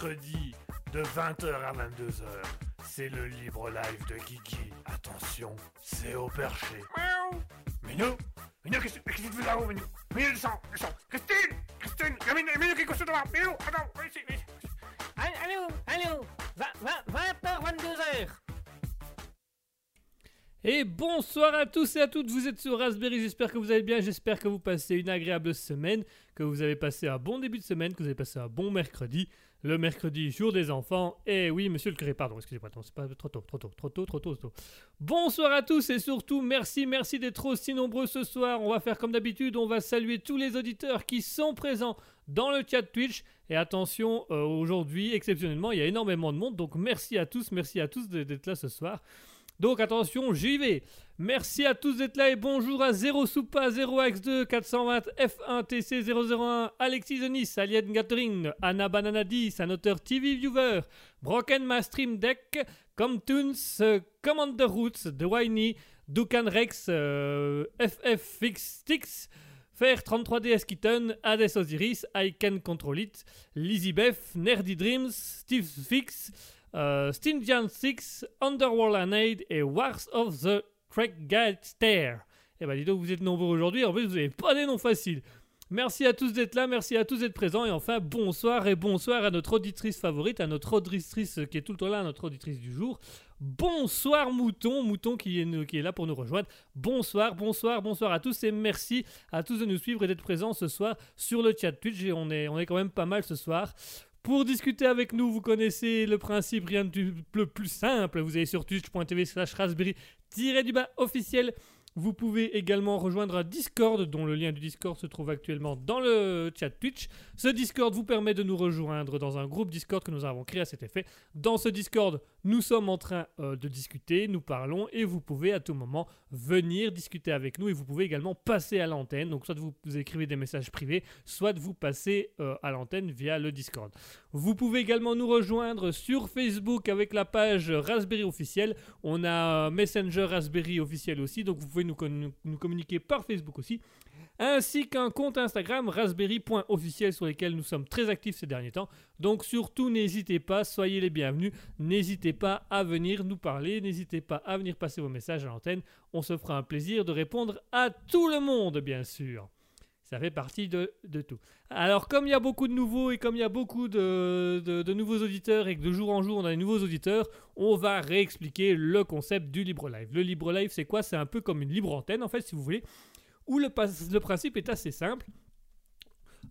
mercredi de 20h à 22h. C'est le libre live de Guigui. Attention, c'est au perché. Miaou Minou Minou, qu'est-ce que tu fais là-haut, Minou? Minou, descends, descends Christine Christine Minou, Minou qui est couché devant Minou, attends, Et bonsoir à tous et à toutes, vous êtes sur Raspberry, j'espère que vous allez bien, j'espère que vous passez une agréable semaine, que vous avez passé un bon début de semaine, que vous avez passé un bon mercredi, le mercredi, jour des enfants, et oui, monsieur le curé, pardon, excusez-moi, attends, c'est pas trop tôt, trop tôt, trop tôt, trop tôt, trop tôt. Bonsoir à tous et surtout, merci, merci d'être aussi nombreux ce soir, on va faire comme d'habitude, on va saluer tous les auditeurs qui sont présents dans le chat Twitch, et attention, euh, aujourd'hui, exceptionnellement, il y a énormément de monde, donc merci à tous, merci à tous d'être là ce soir. Donc attention, j'y vais. Merci à tous d'être là et bonjour à 0 Soupa, 0x2, 420, F1, TC 001, Alexis Denis, Alien Gathering, Anna Banana 10, un TV Viewer, Broken Ma Stream Deck, Comtoons, Commander Roots, The Whiny, Dukan Rex, euh, FF Fix Sticks, Faire 33DS Kitten, Hades Osiris, I Can Control It, Lizzie Beth, Nerdy Dreams, Steve Fix, euh, Stingian 6, Underworld Aid et Wars of the Stair. Et bah dis donc, vous êtes nombreux aujourd'hui, en plus vous n'avez pas des noms faciles. Merci à tous d'être là, merci à tous d'être présents et enfin bonsoir et bonsoir à notre auditrice favorite, à notre auditrice qui est tout le temps là, notre auditrice du jour. Bonsoir Mouton, Mouton qui est, là pour nous rejoindre. Bonsoir, bonsoir, bonsoir à tous et merci à tous de nous suivre et d'être présents ce soir sur le chat Twitch. Et on est quand même pas mal ce soir. Pour discuter avec nous, vous connaissez le principe, rien de plus simple. Vous allez sur twitch.tv slash raspberry-du-bas officiel. Vous pouvez également rejoindre un Discord, dont le lien du Discord se trouve actuellement dans le chat Twitch. Ce Discord vous permet de nous rejoindre dans un groupe Discord que nous avons créé à cet effet. Dans ce Discord, nous sommes en train euh, de discuter, nous parlons, et vous pouvez à tout moment venir discuter avec nous, et vous pouvez également passer à l'antenne. Donc soit vous, écrivez des messages privés, soit vous passez euh, à l'antenne via le Discord. Vous pouvez également nous rejoindre sur Facebook avec la page Raspberry officielle. On a Messenger Raspberry officiel aussi, donc vous pouvez nous, communiquer par Facebook aussi ainsi qu'un compte Instagram raspberry.officiel sur lequel nous sommes très actifs ces derniers temps. Donc surtout n'hésitez pas, soyez les bienvenus, n'hésitez pas à venir nous parler, n'hésitez pas à venir passer vos messages à l'antenne, on se fera un plaisir de répondre à tout le monde bien sûr. Ça fait partie de, tout. Alors, comme il y a beaucoup de nouveaux et comme il y a beaucoup de, nouveaux auditeurs et que de jour en jour on a des nouveaux auditeurs, on va réexpliquer le concept du libre live. Le libre live, c'est quoi? C'est un peu comme une libre antenne, en fait, si vous voulez, où le, le principe est assez simple.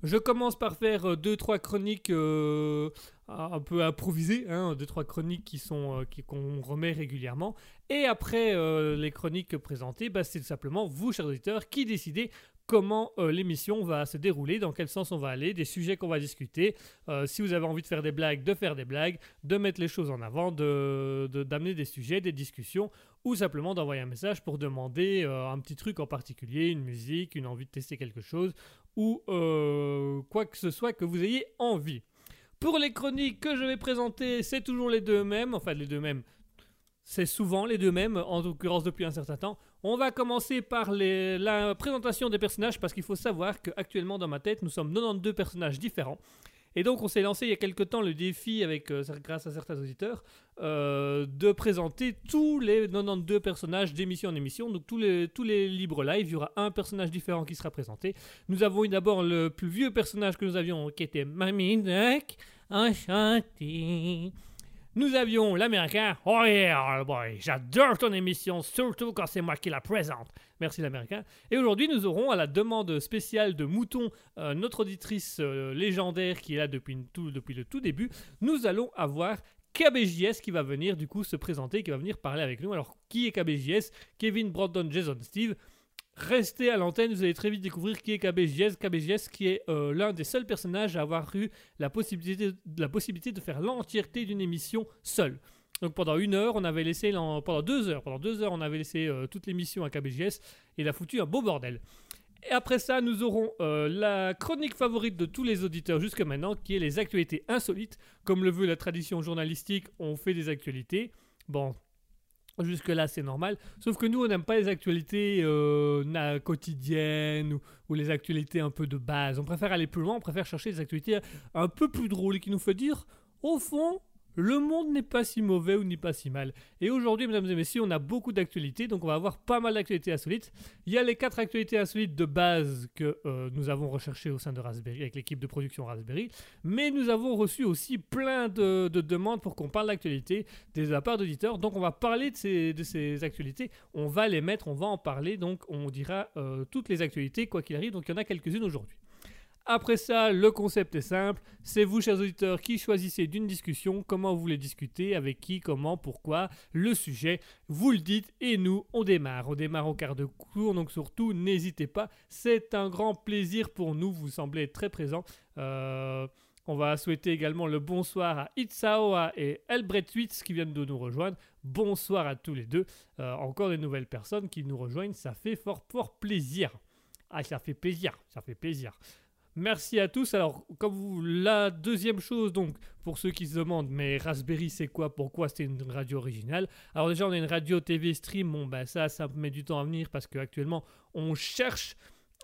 Je commence par faire 2-3 euh, chroniques euh, un peu improvisées, 2-3 hein, chroniques qui sont euh, qu'on remet régulièrement. Et après les chroniques présentées, bah, c'est tout simplement vous, chers auditeurs, qui décidez comment euh, l'émission va se dérouler, dans quel sens on va aller, des sujets qu'on va discuter. Euh, si vous avez envie de faire des blagues, de faire des blagues, de mettre les choses en avant, d'amener de, des sujets, des discussions, ou simplement d'envoyer un message pour demander euh, un petit truc en particulier, une musique, une envie de tester quelque chose, ou quoi que ce soit que vous ayez envie. Pour les chroniques que je vais présenter, c'est toujours les deux mêmes, enfin les deux mêmes. C'est souvent les deux mêmes, en l'occurrence depuis un certain temps. On va commencer par la présentation des personnages parce qu'il faut savoir qu'actuellement dans ma tête, nous sommes 92 personnages différents. Et donc on s'est lancé il y a quelque temps le défi, avec, euh, grâce à certains auditeurs, euh, de présenter tous les 92 personnages d'émission en émission. Donc tous les, tous les libres live, il y aura un personnage différent qui sera présenté. Nous avons eu d'abord le plus vieux personnage que nous avions, qui était Mamie Duck. Enchanté. Nous avions l'américain. Oh yeah, boy, j'adore ton émission, surtout quand c'est moi qui la présente. Merci l'américain. Et aujourd'hui, nous aurons, à la demande spéciale de Mouton, euh, notre auditrice euh, légendaire qui est là depuis, depuis le tout début, nous allons avoir KBJS qui va venir du coup se présenter, qui va venir parler avec nous. Alors, qui est KBJS Kevin, Brandon, Jason, Steve. Restez à l'antenne, vous allez très vite découvrir qui est KBJS. KBJS qui est euh, l'un des seuls personnages à avoir eu la possibilité, de faire l'entièreté d'une émission seul. Donc pendant une heure, on avait laissé, pendant deux heures, pendant deux heures, on avait laissé euh, toute l'émission à KBJS et il a foutu un beau bordel. Et après ça, nous aurons euh, la chronique favorite de tous les auditeurs jusqu'à maintenant, qui est les actualités insolites. Comme le veut la tradition journalistique, on fait des actualités. Bon, Jusque-là, c'est normal. Sauf que nous, on n'aime pas les actualités euh, quotidiennes ou, ou les actualités un peu de base. On préfère aller plus loin, on préfère chercher des actualités un peu plus drôles et qui nous fait dire, au fond, le monde n'est pas si mauvais ou n'est pas si mal. Et aujourd'hui, mesdames et messieurs, on a beaucoup d'actualités, donc on va avoir pas mal d'actualités insolites. Il y a les quatre actualités insolites de base que euh, nous avons recherchées au sein de Raspberry, avec l'équipe de production Raspberry, mais nous avons reçu aussi plein de, de demandes pour qu'on parle d'actualité de la part d'auditeurs. Donc on va parler de ces, de ces actualités, on va les mettre, on va en parler, donc on dira euh, toutes les actualités, quoi qu'il arrive, donc il y en a quelques-unes aujourd'hui. Après ça, le concept est simple. C'est vous, chers auditeurs, qui choisissez d'une discussion, comment vous voulez discuter, avec qui, comment, pourquoi, le sujet. Vous le dites et nous, on démarre. On démarre au quart de cours, donc surtout, n'hésitez pas. C'est un grand plaisir pour nous. Vous semblez très présents. Euh, on va souhaiter également le bonsoir à Itzaoa et Elbretwitz qui viennent de nous rejoindre. Bonsoir à tous les deux. Euh, encore des nouvelles personnes qui nous rejoignent. Ça fait fort, fort plaisir. Ah, ça fait plaisir. Ça fait plaisir. Merci à tous. Alors, comme vous, la deuxième chose, donc, pour ceux qui se demandent, mais Raspberry, c'est quoi? Pourquoi c'est une radio originale? Alors, déjà, on a une radio TV stream. Bon, ben, ça, ça met du temps à venir parce qu'actuellement, on cherche.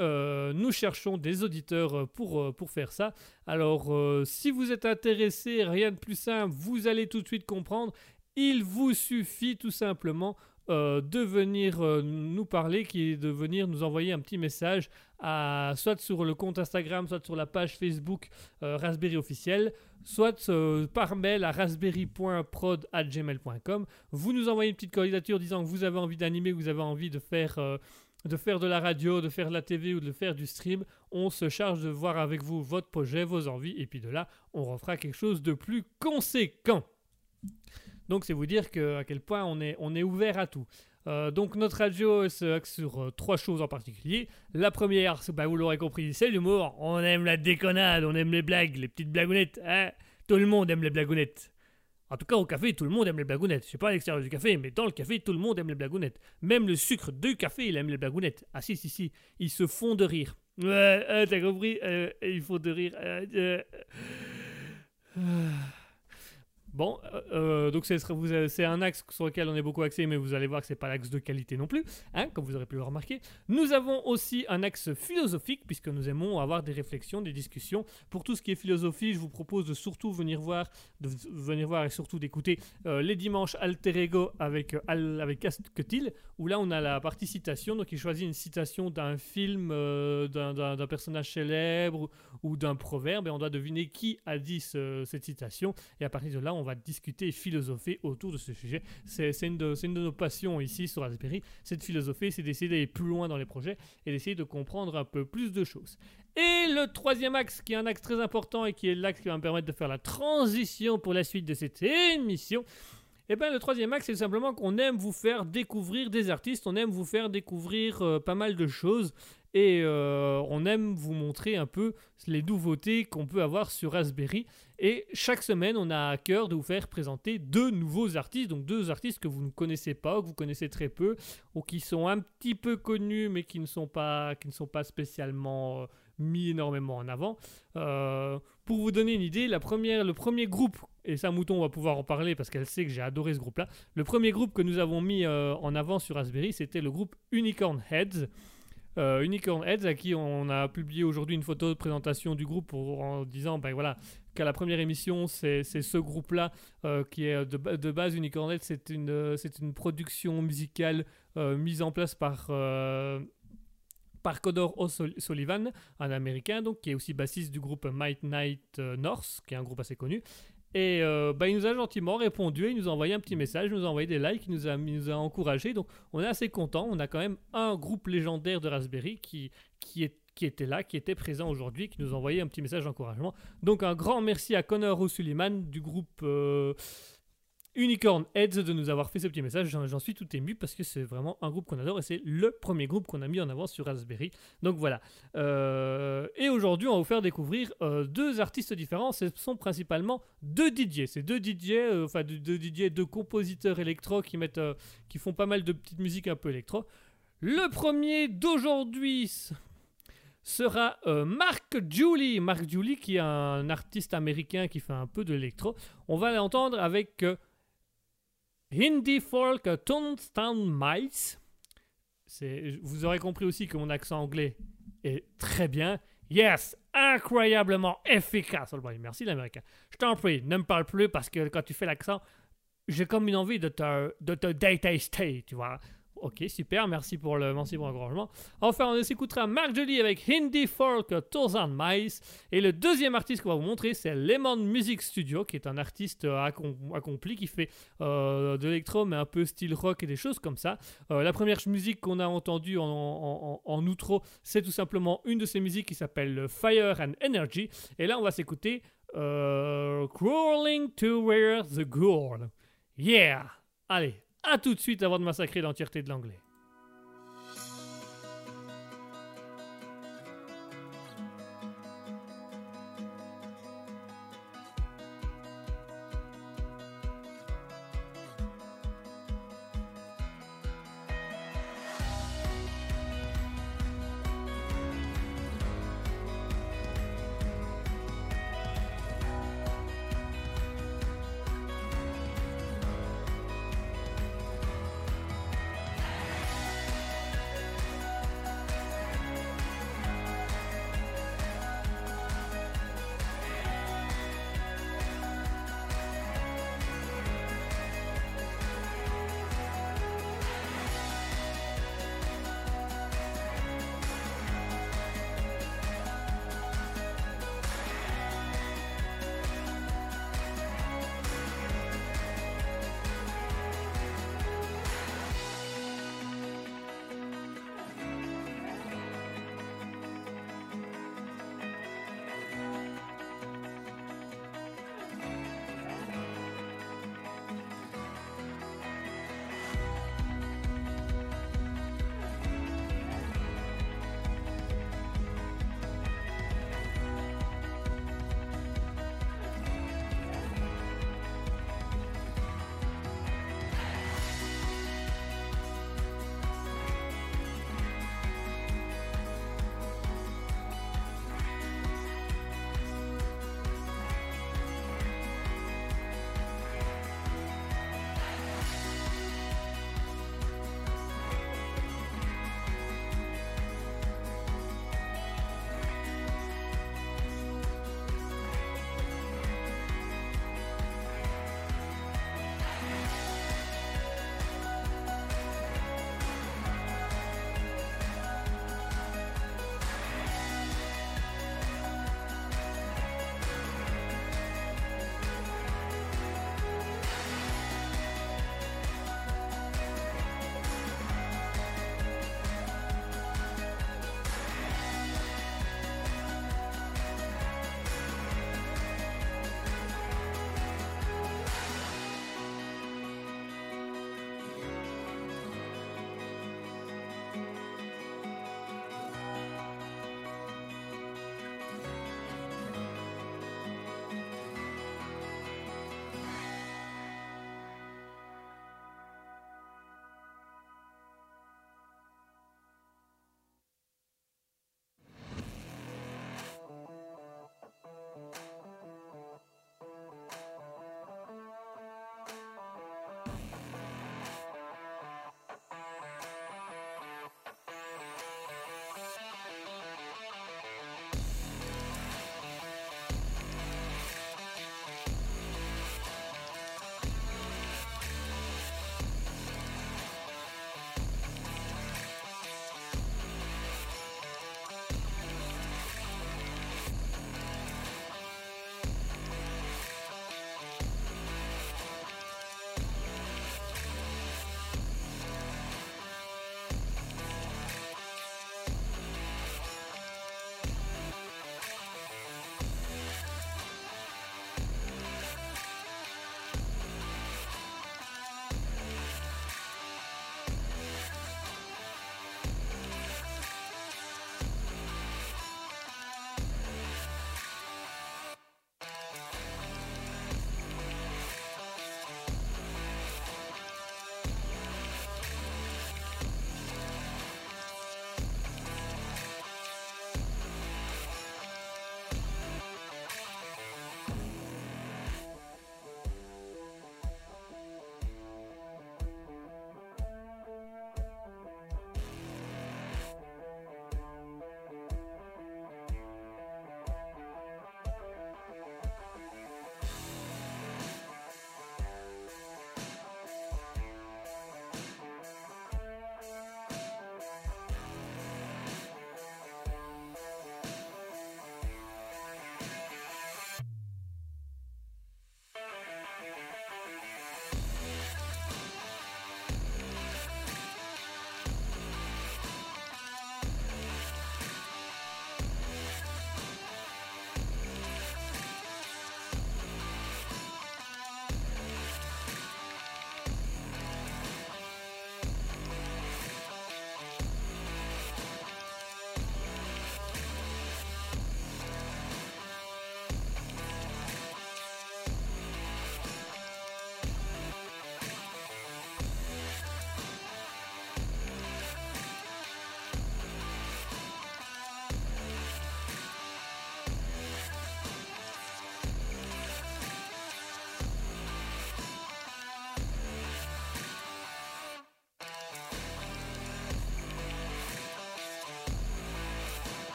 euh, nous cherchons des auditeurs euh, pour, euh, pour faire ça. Alors, si vous êtes intéressé, rien de plus simple, vous allez tout de suite comprendre. Il vous suffit tout simplement euh, de venir euh, nous parler, qui est de venir nous envoyer un petit message soit sur le compte Instagram, soit sur la page Facebook euh, Raspberry officiel, soit par mail à raspberry.prod@gmail.com. Vous nous envoyez une petite candidature disant que vous avez envie d'animer, que vous avez envie de faire de faire de la radio, de faire de la TV ou de faire du stream. On se charge de voir avec vous votre projet, vos envies, et puis de là, on refera quelque chose de plus conséquent. Donc c'est vous dire que, à quel point on est, on est ouvert à tout. Euh, donc notre radio se axe sur euh, trois choses en particulier. La première, bah, vous l'aurez compris, c'est l'humour. On aime la déconnade, on aime les blagues, les petites blagounettes. hein. tout le monde aime les blagounettes. En tout cas, au café, tout le monde aime les blagounettes. Je sais pas à l'extérieur du café, mais dans le café, tout le monde aime les blagounettes. Même le sucre du café, il aime les blagounettes. Ah si, si, si, ils se font de rire. Ouais, t'as compris Euh, Il faut de rire. Euh, euh. Bon, euh, euh, donc avez- c'est un axe sur lequel on est beaucoup axé, mais vous allez voir que c'est pas l'axe de qualité non plus, hein, comme vous aurez pu le remarquer. Nous avons aussi un axe philosophique, puisque nous aimons avoir des réflexions, des discussions. Pour tout ce qui est philosophie, je vous propose de surtout venir voir, venir voir et surtout d'écouter euh, les dimanches Alter Ego avec euh, avec Asketil, où là on a la partie citation, donc il choisit une citation d'un film, euh, d'un- personnage célèbre ou, d'un proverbe, et on doit deviner qui a dit ce- cette citation. Et à partir de là, on va discuter et philosopher autour de ce sujet. C'est une, de- nos passions ici sur Raspberry, c'est de philosopher, c'est d'essayer d'aller plus loin dans les projets et d'essayer de comprendre un peu plus de choses. Et le troisième axe, qui est un axe très important et qui est l'axe qui va me permettre de faire la transition pour la suite de cette émission, eh bien, le troisième axe, c'est simplement qu'on aime vous faire découvrir des artistes, on aime vous faire découvrir euh, pas mal de choses et euh, on aime vous montrer un peu les nouveautés qu'on peut avoir sur Raspberry. Et chaque semaine, on a à cœur de vous faire présenter deux nouveaux artistes, donc deux artistes que vous ne connaissez pas, ou que vous connaissez très peu, ou qui sont un petit peu connus, mais qui ne sont pas, qui ne sont pas spécialement euh, mis énormément en avant. Euh, pour vous donner une idée, la première, le premier groupe, et ça Mouton va pouvoir en parler parce qu'elle sait que j'ai adoré ce groupe-là, le premier groupe que nous avons mis euh, en avant sur Raspberry, c'était le groupe Unicorn Heads. Euh, Unicorn Heads, à qui on a publié aujourd'hui une photo de présentation du groupe pour- en disant ben voilà, qu'à la première émission, c'est ce groupe-là euh, qui est de, de base Unicorn Heads, c'est une, euh, une production musicale euh, mise en place par. par Codor O'Sullivan, un américain donc qui est aussi bassiste du groupe Might Night North, qui est un groupe assez connu. Et euh, bah, il nous a gentiment répondu, et il nous a envoyé un petit message, il nous a envoyé des likes, il nous a, il nous a encouragé. Donc on est assez content. On a quand même un groupe légendaire de Raspberry qui, qui, est, qui était là, qui était présent aujourd'hui, qui nous a envoyé un petit message d'encouragement. Donc un grand merci à Connor O'Sullivan du groupe euh, Unicorn Heads de nous avoir fait ce petit message. J'en suis tout ému parce que c'est vraiment un groupe qu'on adore et c'est le premier groupe qu'on a mis en avant sur Raspberry. Donc voilà. Euh, et aujourd'hui, on va vous faire découvrir euh, deux artistes différents. Ce sont principalement deux DJ. C'est deux DJ, euh, enfin deux, DJ, deux compositeurs électro qui mettent, qui font pas mal de petites musiques un peu électro. Le premier d'aujourd'hui sera euh, Mark Julie. Mark Julie, qui est un artiste américain qui fait un peu de l'électro. On va l'entendre avec Hindi Folk Townstown Mice. Vous aurez compris aussi que mon accent anglais est très bien. Yes, incroyablement efficace. Oh, merci l'américain. Je t'en prie, ne me parle plus parce que quand tu fais l'accent, j'ai comme une envie de te, de te détester, tu vois. Ok, super, merci pour le merci pour. Enfin, on s'écoutera Mark Jolie avec Hindi Folk Tours and Mice. Et le deuxième artiste qu'on va vous montrer, c'est Lemon Music Studio, qui est un artiste euh, accom- accompli qui fait euh, de l'électro, mais un peu style rock et des choses comme ça. Euh, la première musique qu'on a entendue en, outro, c'est tout simplement une de ses musiques qui s'appelle Fire and Energy. Et là, on va s'écouter Crawling to Where the Gourd. Yeah! Allez, à tout de suite avant de massacrer l'entièreté de l'anglais.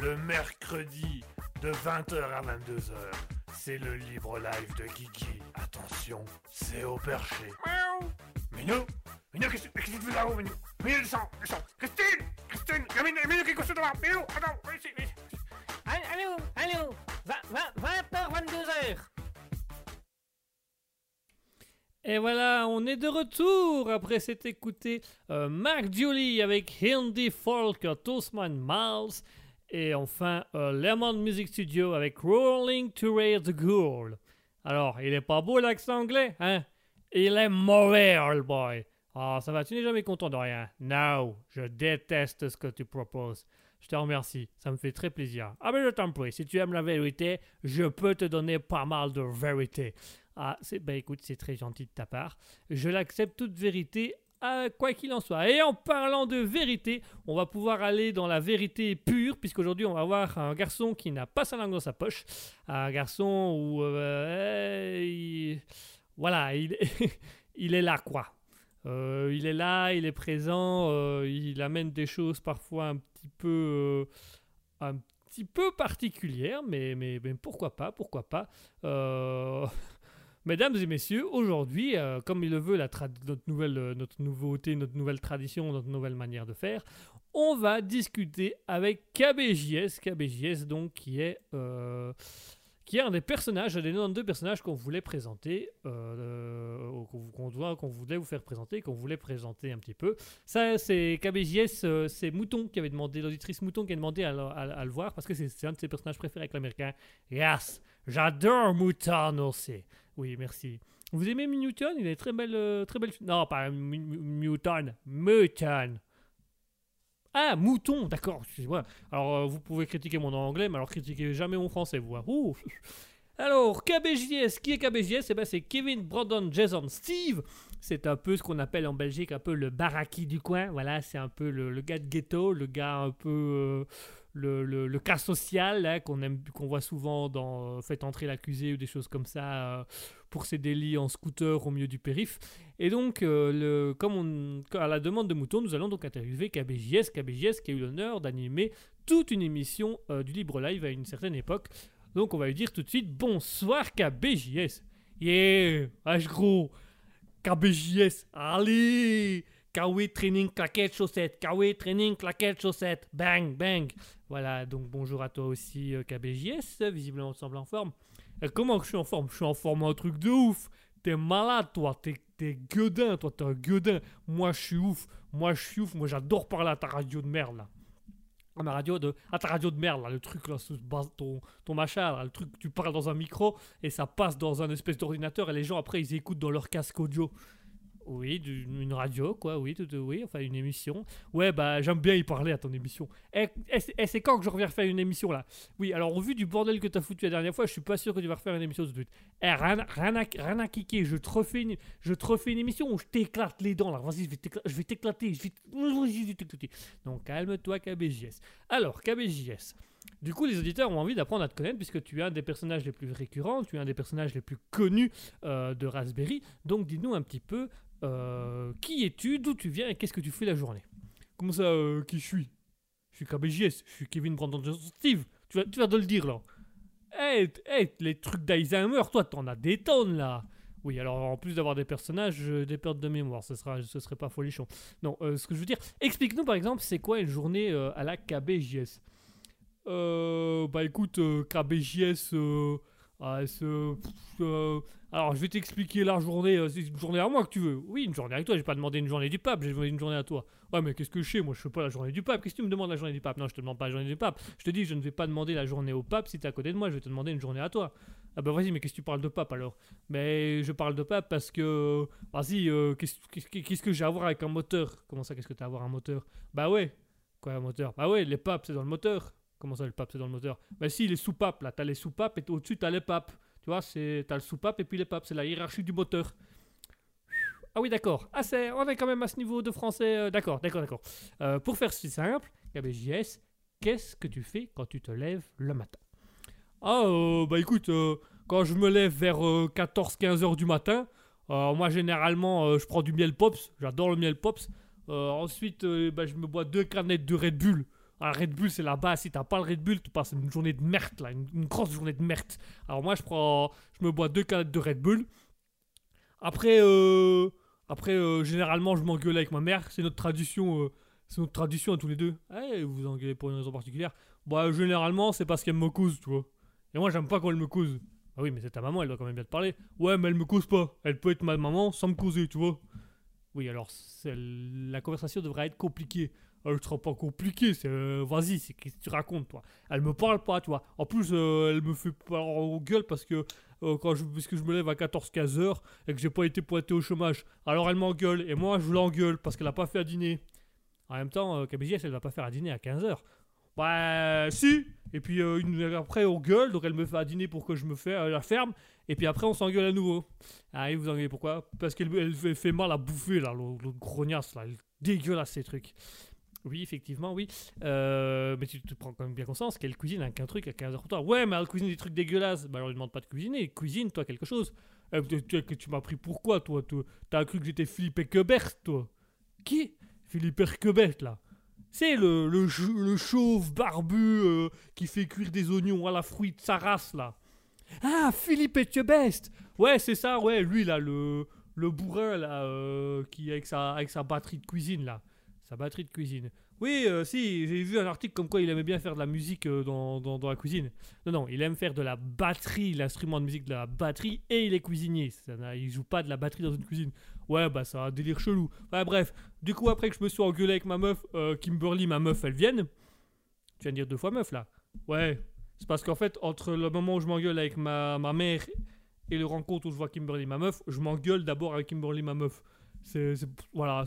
Le mercredi de 20h à 22h. C'est le libre live de Kiki. Attention, c'est au perché. Miaou. Minou Minou, qu'est-ce que qu'est-ce que tu fais là-haut, Minou? Minou, descends, descends Christine Christine Minou, Minou qui est couché devant Minou, attends, viens ici, viens ici. Allô, allô, 20h, 22h. Et voilà, on est de retour après s'être écouté euh, Mark Julie avec Hindi Folk Toastman Miles et enfin euh, Lemon Music Studio avec Rolling to Raise the Girl. Alors, il est pas beau l'accent anglais, hein? Il est mauvais, old boy. Ah, ça va, tu n'es jamais content de rien. No, je déteste ce que tu proposes. Je te remercie, ça me fait très plaisir. Ah ben je t'en prie, si tu aimes la vérité, je peux te donner pas mal de vérité. Ah, c'est, bah écoute, c'est très gentil de ta part. Je l'accepte toute vérité, à quoi qu'il en soit. Et en parlant de vérité, on va pouvoir aller dans la vérité pure, puisqu'aujourd'hui on va voir un garçon qui n'a pas sa langue dans sa poche. Un garçon où... euh, il- Voilà, il, est là, quoi. Euh, il est là, il est présent, euh, il amène des choses parfois un petit peu... un petit peu particulières, mais, mais pourquoi pas, pourquoi pas. Mesdames et messieurs, aujourd'hui, euh, comme il le veut la notre, nouvelle, euh, notre nouveauté, notre nouvelle tradition, notre nouvelle manière de faire, on va discuter avec KBJS, KBJS donc qui est, euh, qui est un des personnages, un des 92 personnages qu'on voulait présenter, qu'on qu'on voulait vous faire présenter, qu'on voulait présenter un petit peu. Ça, c'est KBJS, c'est Mouton qui avait demandé, l'auditrice Mouton qui a demandé à, à- à le voir parce que c'est un de ses personnages préférés avec l'américain. Yes, j'adore Mouton aussi. Oui, merci. Vous aimez Newton Il est très belle, euh, très belle. Non, pas Newton, Mouton. Ah, mouton, d'accord. Alors, euh, vous pouvez critiquer mon anglais, mais alors critiquez jamais mon français, vous. hein. Ouh. Alors, KBJS, qui est KBJS Eh ben, c'est Kevin, Brandon, Jason, Steve. C'est un peu ce qu'on appelle en Belgique un peu le baraki du coin. Voilà, c'est un peu le, le gars de ghetto, le gars un peu euh, le, le- cas social qu'on voit souvent dans euh, Faites entrer l'accusé ou des choses comme ça euh, pour ses délits en scooter au milieu du périph. Et donc, euh, le, comme on, à la demande de Mouton, nous allons donc interviewer KBJS, KBJS qui a eu l'honneur d'animer toute une émission euh, du Libre Live à une certaine époque. Donc, on va lui dire tout de suite bonsoir KBJS. Yeah, wesh gros. KBJS, allez Kawi training claquette chaussette, Kawi training claquette chaussette, bang bang. Voilà, donc bonjour à toi aussi euh, KBJS, visiblement on semble en forme. Euh, comment que je suis en forme? Je suis en forme un truc de ouf. T'es malade toi, t'es, t'es gueudin, toi t'es un gueudin. Moi je suis ouf, moi je suis ouf, moi j'adore parler à ta radio de merde là. À ma radio de, à ta radio de merde là, le truc là, ce ton, ton machin là, le truc tu parles dans un micro et ça passe dans un espèce d'ordinateur et les gens après ils écoutent dans leur casque audio. Oui, une radio, quoi, oui, tout, oui, enfin une émission. Ouais, bah j'aime bien y parler à ton émission. Et, c'est quand que je reviens faire une émission là? Oui, alors au vu du bordel que t'as foutu la dernière fois, je suis pas sûr que tu vas refaire une émission tout de suite. Eh, rien, rien, à, rien à kicker, je te, refais une, je refais une émission où je t'éclate les dents là. Vas-y, je vais t'éclater, je vais t'éclater. Donc calme-toi, KBJS. Alors, KBJS. Du coup, les auditeurs ont envie d'apprendre à te connaître puisque tu es un des personnages les plus récurrents, tu es un des personnages les plus connus euh, de Raspberry. Donc, dis-nous un petit peu euh, qui es-tu, d'où tu viens et qu'est-ce que tu fais la journée? Comment ça, euh, qui je suis? Je suis KBJS, je suis Kevin Brandon Johnson Steve. Tu vas, tu vas de le dire là. Eh, t- eh, les trucs d'Alzheimer, toi, t'en as des tonnes là. Oui, alors en plus d'avoir des personnages, euh, des pertes de mémoire, ce, sera, ce serait pas folichon. Non, ce que je veux dire, explique-nous par exemple, c'est quoi une journée à la KBJS Euh, bah écoute, KBJS, ah, euh, alors je vais t'expliquer la journée, euh, c'est une journée à moi que tu veux. Oui, une journée avec toi, j'ai pas demandé une journée du pape, j'ai demandé une journée à toi. Ouais, mais qu'est-ce que je sais, moi je fais pas la journée du pape, qu'est-ce que tu me demandes la journée du pape? Non, je te demande pas la journée du pape, je te dis, je ne vais pas demander la journée au pape si t'es à côté de moi, je vais te demander une journée à toi. Ah bah vas-y, mais qu'est-ce que tu parles de pape alors? Mais je parle de pape parce que, vas-y, euh, qu'est-ce qu'est-ce que- qu'est-ce que j'ai à voir avec un moteur? Comment ça, qu'est-ce que t'as à voir un moteur? Bah ouais, quoi un moteur? Bah ouais, les papes c'est dans le moteur. Comment ça, le pape c'est dans le moteur? Bah si, les soupapes, là, t'as les soupapes et au-dessus t'as les papes. Tu vois, t'as le soupape et puis les papes, c'est la hiérarchie du moteur. Ah oui, d'accord. Ah, c'est, on est quand même à ce niveau de français. euh, d'accord, d'accord, d'accord. Euh, pour faire si simple, KBJS, qu'est-ce que tu fais quand tu te lèves le matin? Ah, euh, bah écoute, quand je me lève vers 14-15 heures du matin, moi généralement je prends du miel pops, j'adore le miel pops. Ensuite, bah, je me bois deux canettes de Red Bull Un Red Bull, c'est la base. Si t'as pas le Red Bull, tu passes une journée de merde, là. Une, grosse journée de merde. Alors moi, je prends. Je me bois deux canettes de Red Bull. Après, euh, après euh, généralement, je m'engueule avec ma mère. C'est notre tradition. euh, c'est notre tradition à tous les deux. Eh, vous engueulez pour une raison particulière. Bah, généralement, c'est parce qu'elle me cause, tu vois. Et moi, j'aime pas quand elle me cause. Ah oui, mais c'est ta maman, elle doit quand même bien te parler. Ouais, mais elle me cause pas. Elle peut être ma maman sans me causer, tu vois. Oui, alors, la conversation devrait être compliquée. Elle sera pas compliquée, c'est. euh, Vas-y, c'est qu'est-ce que tu racontes, toi. Elle me parle pas, tu vois. En plus, euh, elle me fait pas en gueule parce que. euh, quand je, parce que je me lève à 14-15 heures et que j'ai pas été pointé au chômage. Alors elle m'engueule et moi je l'engueule parce qu'elle a pas fait à dîner. En même temps, KBJS, elle va pas faire à dîner à 15h. Bah, si Et puis euh, une après, on gueule, donc elle me fait à dîner pour que je me fais la ferme. Et puis après, on s'engueule à nouveau. Ah, et vous engueulez pourquoi? Parce qu'elle elle fait, mal à bouffer, là, le grognasse, là. Elle dégueulasse, ces trucs. Oui, effectivement, oui. Euh, mais tu te prends quand même bien conscience qu'elle cuisine un truc à 15h pour toi. Ouais, mais elle cuisine des trucs dégueulasses. Bah alors, lui demande pas de cuisiner. Cuisine, toi, quelque chose. Euh, tu, m'as pris pourquoi, toi, T'as cru que j'étais Philippe Quebert, toi? Qui? Philippe Quebert, là. C'est le, le, ch- le chauve barbu euh, qui fait cuire des oignons à la fruite de sa race, là. Ah, Philippe Etchebest Ouais, c'est ça, ouais, lui, là, le, le bourrin, là, qui avec sa, avec sa batterie de cuisine, là. Sa batterie de cuisine. Oui, euh, si, j'ai vu un article comme quoi il aimait bien faire de la musique euh, dans, dans, la cuisine. Non, non, il aime faire de la batterie, l'instrument de musique de la batterie, et il est cuisinier. Ça il joue pas de la batterie dans une cuisine. Ouais, bah, c'est un délire chelou. Ouais, bref. Du coup, après que je me suis engueulé avec ma meuf, euh, Kimberly, ma meuf, elle vienne. Tu viens de dire deux fois meuf, là Ouais. C'est parce qu'en fait, entre le moment où je m'engueule avec ma, ma mère et le rencontre où je vois Kimberly, ma meuf, je m'engueule d'abord avec Kimberly, ma meuf. C'est, voilà,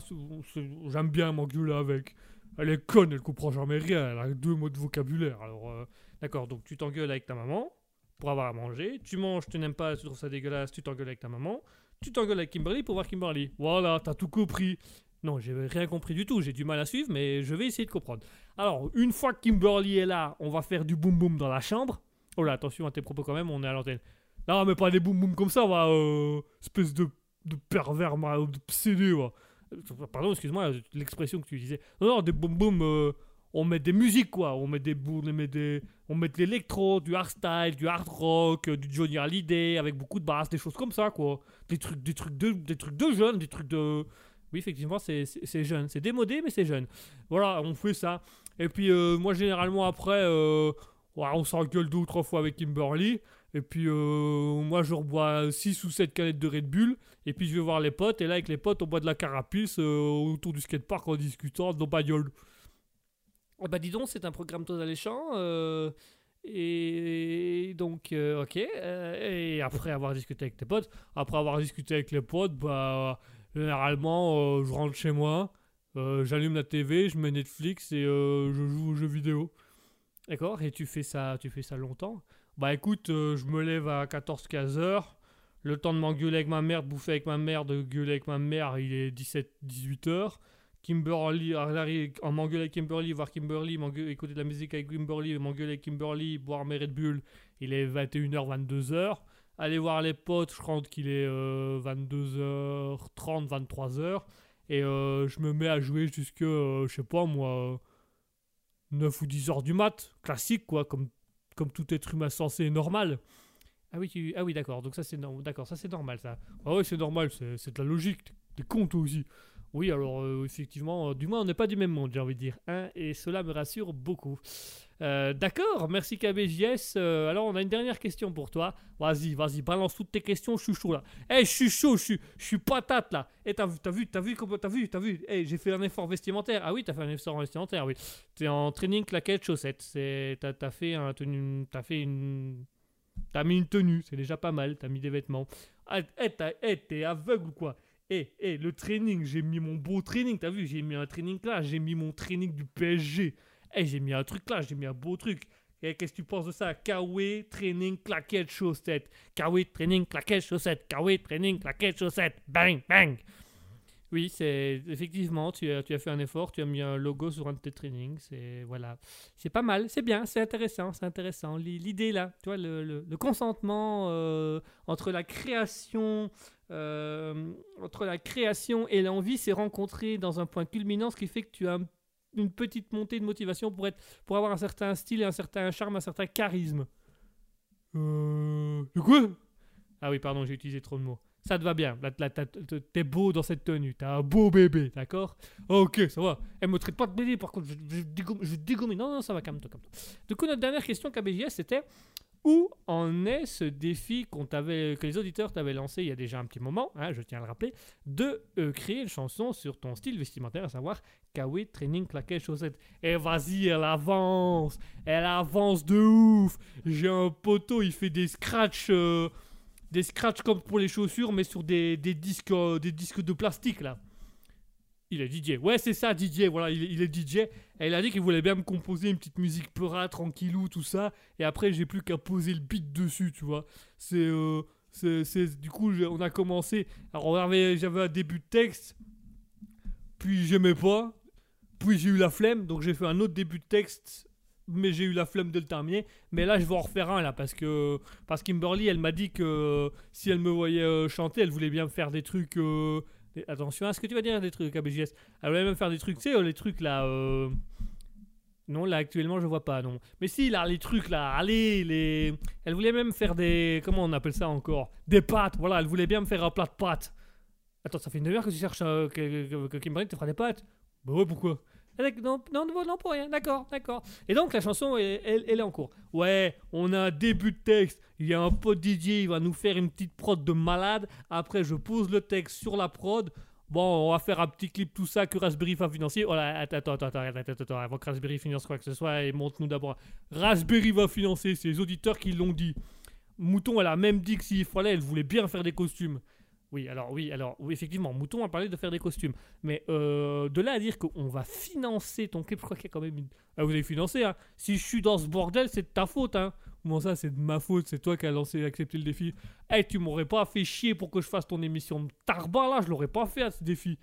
j'aime bien m'engueuler avec. Elle est conne, elle comprend jamais rien, elle a deux mots de vocabulaire. Alors, euh, d'accord, donc tu t'engueules avec ta maman pour avoir à manger. Tu manges, tu n'aimes pas, tu trouves ça dégueulasse, tu t'engueules avec ta maman. Tu t'engueules avec Kimberly pour voir Kimberly. Voilà, t'as tout compris. Non, j'ai rien compris du tout, j'ai du mal à suivre, mais je vais essayer de comprendre. Alors, une fois que Kimberly est là, on va faire du boum boum dans la chambre. Oh là, attention à tes propos quand même, on est à l'antenne. Non, mais pas des boum boum comme ça, va, euh, espèce de, de pervers, va. Euh, Pardon, excuse-moi, l'expression que tu disais. Non, non, des boum boum, euh, on met des musiques, quoi. On met des bou- on met des, on met de l'électro, du hardstyle, du hard rock, euh, du Johnny Hallyday, avec beaucoup de basses, des choses comme ça, quoi. Des trucs, des trucs de, des trucs de jeunes, des trucs de. Oui, effectivement, c'est jeune. C'est démodé, mais c'est jeune. Voilà, on fait ça. Et puis, moi, généralement, après, on s'engueule deux ou trois fois avec Kimberly. Et puis, euh, moi, je rebois 6 ou 7 canettes de Red Bull. Et puis, je vais voir les potes. Et là, avec les potes, on boit de la carapuce euh, autour du skatepark en discutant de nos bagnoles. Ah bah, dis donc, c'est un programme très alléchant. euh, et donc, euh, ok. et après avoir discuté avec tes potes, après avoir discuté avec les potes, bah, généralement, je rentre chez moi. J'allume la TV, je mets Netflix et je joue aux jeux vidéo. D'accord? Et tu fais ça, tu fais ça longtemps? Bah écoute, euh, je me lève à 14-15 heures. Le temps de m'engueuler avec ma mère, de bouffer avec ma mère, de gueuler avec ma mère, il est 17-18 heures. Kimberly, en m'engueuler avec Kimberly, voir Kimberly, écouter de la musique avec Kimberly, m'engueuler avec Kimberly, boire mes Red Bull, il est 21h, 22h. Aller voir les potes, je rentre qu'il est euh, 22h30, 23h. Et euh, je me mets à jouer jusque, euh, je sais pas moi, 9 ou 10 heures du mat. Classique, quoi, comme, comme tout être humain sensé et normal. Ah oui, ah oui d'accord, donc ça c'est ça c'est normal ça. Ah oui, c'est normal, c'est de la logique. T'es con aussi. Oui, alors euh, effectivement, euh, du moins on n'est pas du même monde, j'ai envie de dire. hein, et cela me rassure beaucoup. Euh, d'accord, merci KBJS. Euh, alors on a une dernière question pour toi. Vas-y, vas-y, balance toutes tes questions, je suis chaud là. Eh, je suis chaud, je suis, je suis patate là. Eh, t'as vu, t'as vu, t'as vu t'as vu, t'as vu. Eh, j'ai fait un effort vestimentaire. Ah oui, t'as fait un effort vestimentaire, oui. T'es en training claquette chaussettes. C'est, t'as, t'as fait un t'as fait une, t'as mis une tenue. C'est déjà pas mal. T'as mis des vêtements. Ah, eh, eh, t'es aveugle ou quoi? Eh, eh, le training, j'ai mis mon beau training. T'as vu, j'ai mis un training là. J'ai mis mon training du PSG. Eh, j'ai mis un truc là. J'ai mis un beau truc. Eh, Qu'est-ce que tu penses de ça? Kawaii training claquette chaussettes. Kawaii training claquette chaussettes. Kawaii training claquette chaussettes. Bang, bang. Oui, c'est effectivement, tu as, tu as fait un effort, tu as mis un logo sur un de tes trainings, c'est voilà, c'est pas mal, c'est bien, c'est intéressant, c'est intéressant. L'i- L'idée là, tu vois, le, le- le consentement euh, entre la création, euh, entre la création et l'envie s'est rencontré dans un point culminant, ce qui fait que tu as un- une petite montée de motivation pour, être, pour avoir un certain style et un certain charme, un certain charisme. Euh. De quoi? Ah oui, pardon, j'ai utilisé trop de mots. Ça te va bien. Là, là, T'es beau dans cette tenue. T'as un beau bébé, d'accord? Ok, ça va. Elle me traite pas de bébé, par contre, je, je, dégomme- je dégomme. Non, non, ça va, calme-toi, calme-toi. Du coup, notre dernière question KBJS, c'était où en est ce défi que les auditeurs t'avaient lancé il y a déjà un petit moment, hein, je tiens à le rappeler, de euh, créer une chanson sur ton style vestimentaire, à savoir Kawi, training, claquette, chaussette. Et vas-y, elle avance, elle avance de ouf. J'ai un poteau, il fait des scratchs, euh, des scratchs comme pour les chaussures, mais sur des disques, euh, des disques de plastique là. Il est DJ. Ouais, c'est ça, DJ. Voilà, il, est- DJ. Et il a dit qu'il voulait bien me composer une petite musique peura, tranquillou, tout ça. Et après, j'ai plus qu'à poser le beat dessus, tu vois. C'est. euh, c'est, du coup, on a commencé. Alors, j'avais un début de texte. Puis, j'aimais pas. Puis, j'ai eu la flemme. Donc, j'ai fait un autre début de texte. Mais j'ai eu la flemme de le terminer. Mais là, je vais en refaire un, là. Parce que. Parce Kimberly, elle m'a dit que si elle me voyait euh, chanter, elle voulait bien me faire des trucs. euh, Attention à ce que tu vas dire, des trucs ABJS. Elle voulait même faire des trucs, tu sais, euh, les trucs là. euh, Non, là actuellement je vois pas, non. Mais si, là, les trucs là, allez, les. Elle voulait même faire des. Comment on appelle ça encore? Des pâtes, voilà, elle voulait bien me faire un plat de pâtes. Attends, ça fait une demi-heure que tu cherches euh, que, te fera des pâtes Bah ouais, pourquoi? Non, non, pour rien, d'accord, d'accord. Et donc la chanson, elle, elle- est en cours. Ouais, on a un début de texte, il y a un pote DJ, il va nous faire une petite prod de malade. Après, je pose le texte sur la prod. Bon, on va faire un petit clip, tout ça, que Raspberry va financer. Oh là, attends, attends, attends, attends, attends, attends, avant que Raspberry finance quoi que ce soit, et montre-nous d'abord. Raspberry va financer, c'est les auditeurs qui l'ont dit. Mouton, elle a même dit que s'il fallait, elle voulait bien faire des costumes. Oui, alors oui, alors effectivement, Mouton a parlé de faire des costumes. Mais euh, de là à dire qu'on va financer ton clip, je qu'il y a quand même une... Ah, vous avez financé, hein. Si je suis dans ce bordel, c'est de ta faute, hein. Comment ça, c'est de ma faute? C'est toi qui as lancé, accepté le défi. Eh, tu m'aurais pas fait chier pour que je fasse ton émission de là, je l'aurais pas fait à ce défi.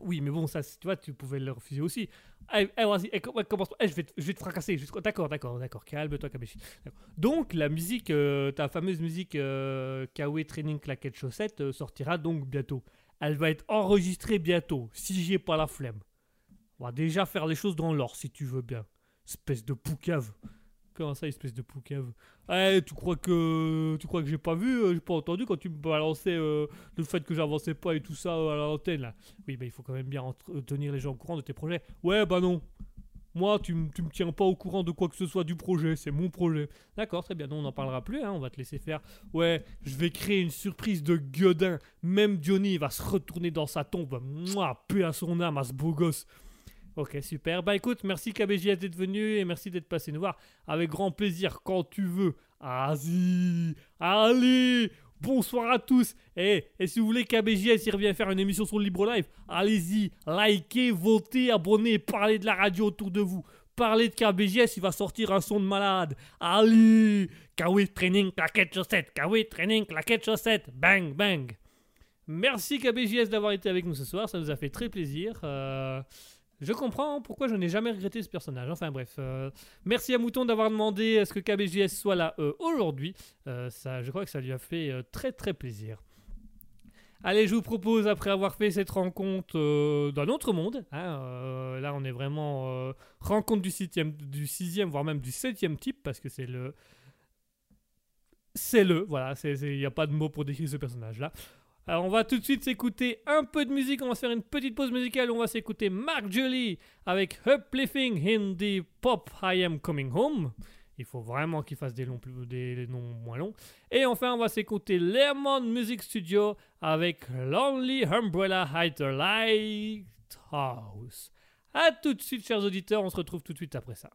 Oui, mais bon, ça, tu vois, tu pouvais le refuser aussi. Eh, vas-y, com- commence. Eh, je, vais te, fracasser. D'accord, d'accord, d'accord. Calme-toi. D'accord. Donc, la musique, euh, ta fameuse musique euh, Kawe Training Claquette Chaussette euh, sortira donc bientôt. Elle va être enregistrée bientôt, si j'ai pas la flemme. On va déjà faire les choses dans l'or, si tu veux bien. Espèce de poucave. Comment ça, espèce de poucave? Eh, tu crois que tu crois que j'ai pas vu, euh, j'ai pas entendu quand tu me balançais euh, le fait que j'avançais pas et tout ça euh, à l'antenne là. Oui, bah il faut quand même bien tenir les gens au courant de tes projets. Ouais, bah non. Moi, tu, tu me tiens pas au courant de quoi que ce soit du projet, c'est mon projet. D'accord, très bien, non, on n'en parlera plus, hein, on va te laisser faire. Ouais, je vais créer une surprise de gueudin. Même Johnny va se retourner dans sa tombe. Mouah, paix à son âme, à ce beau gosse. Ok, super. Bah écoute, merci KBJS d'être venu et merci d'être passé nous voir. Avec grand plaisir, quand tu veux. Allez, bonsoir à tous. Et, et si vous voulez KBJS, il revient faire une émission sur le Libre Live, allez-y, likez, votez, abonnez, parlez de la radio autour de vous. Parlez de KBJS, il va sortir un son de malade. Allez, Kawi Training, claquette chaussette, Kawi Training, claquette chaussette, bang, bang. Merci KBJS d'avoir été avec nous ce soir, ça nous a fait très plaisir. Euh, je comprends pourquoi je n'ai jamais regretté ce personnage. Enfin bref, euh, merci à Mouton d'avoir demandé à ce que KBJS soit là euh, aujourd'hui. Euh, je crois que ça lui a fait très très plaisir. Allez, je vous propose, après avoir fait cette rencontre d'un autre monde, hein, là on est vraiment rencontre du sixième, du voire même du septième type, parce que c'est le... C'est le, voilà, il n'y a pas de mot pour décrire ce personnage-là. Alors on va tout de suite s'écouter un peu de musique, on va se faire une petite pause musicale, on va s'écouter Mark Julie avec Uplifting in the Pop I Am Coming Home. Il faut vraiment qu'il fasse des, longs, noms moins longs. Et enfin on va s'écouter Lemon Music Studio avec Lonely Umbrella Hider Lighthouse. A tout de suite chers auditeurs, on se retrouve tout de suite après ça.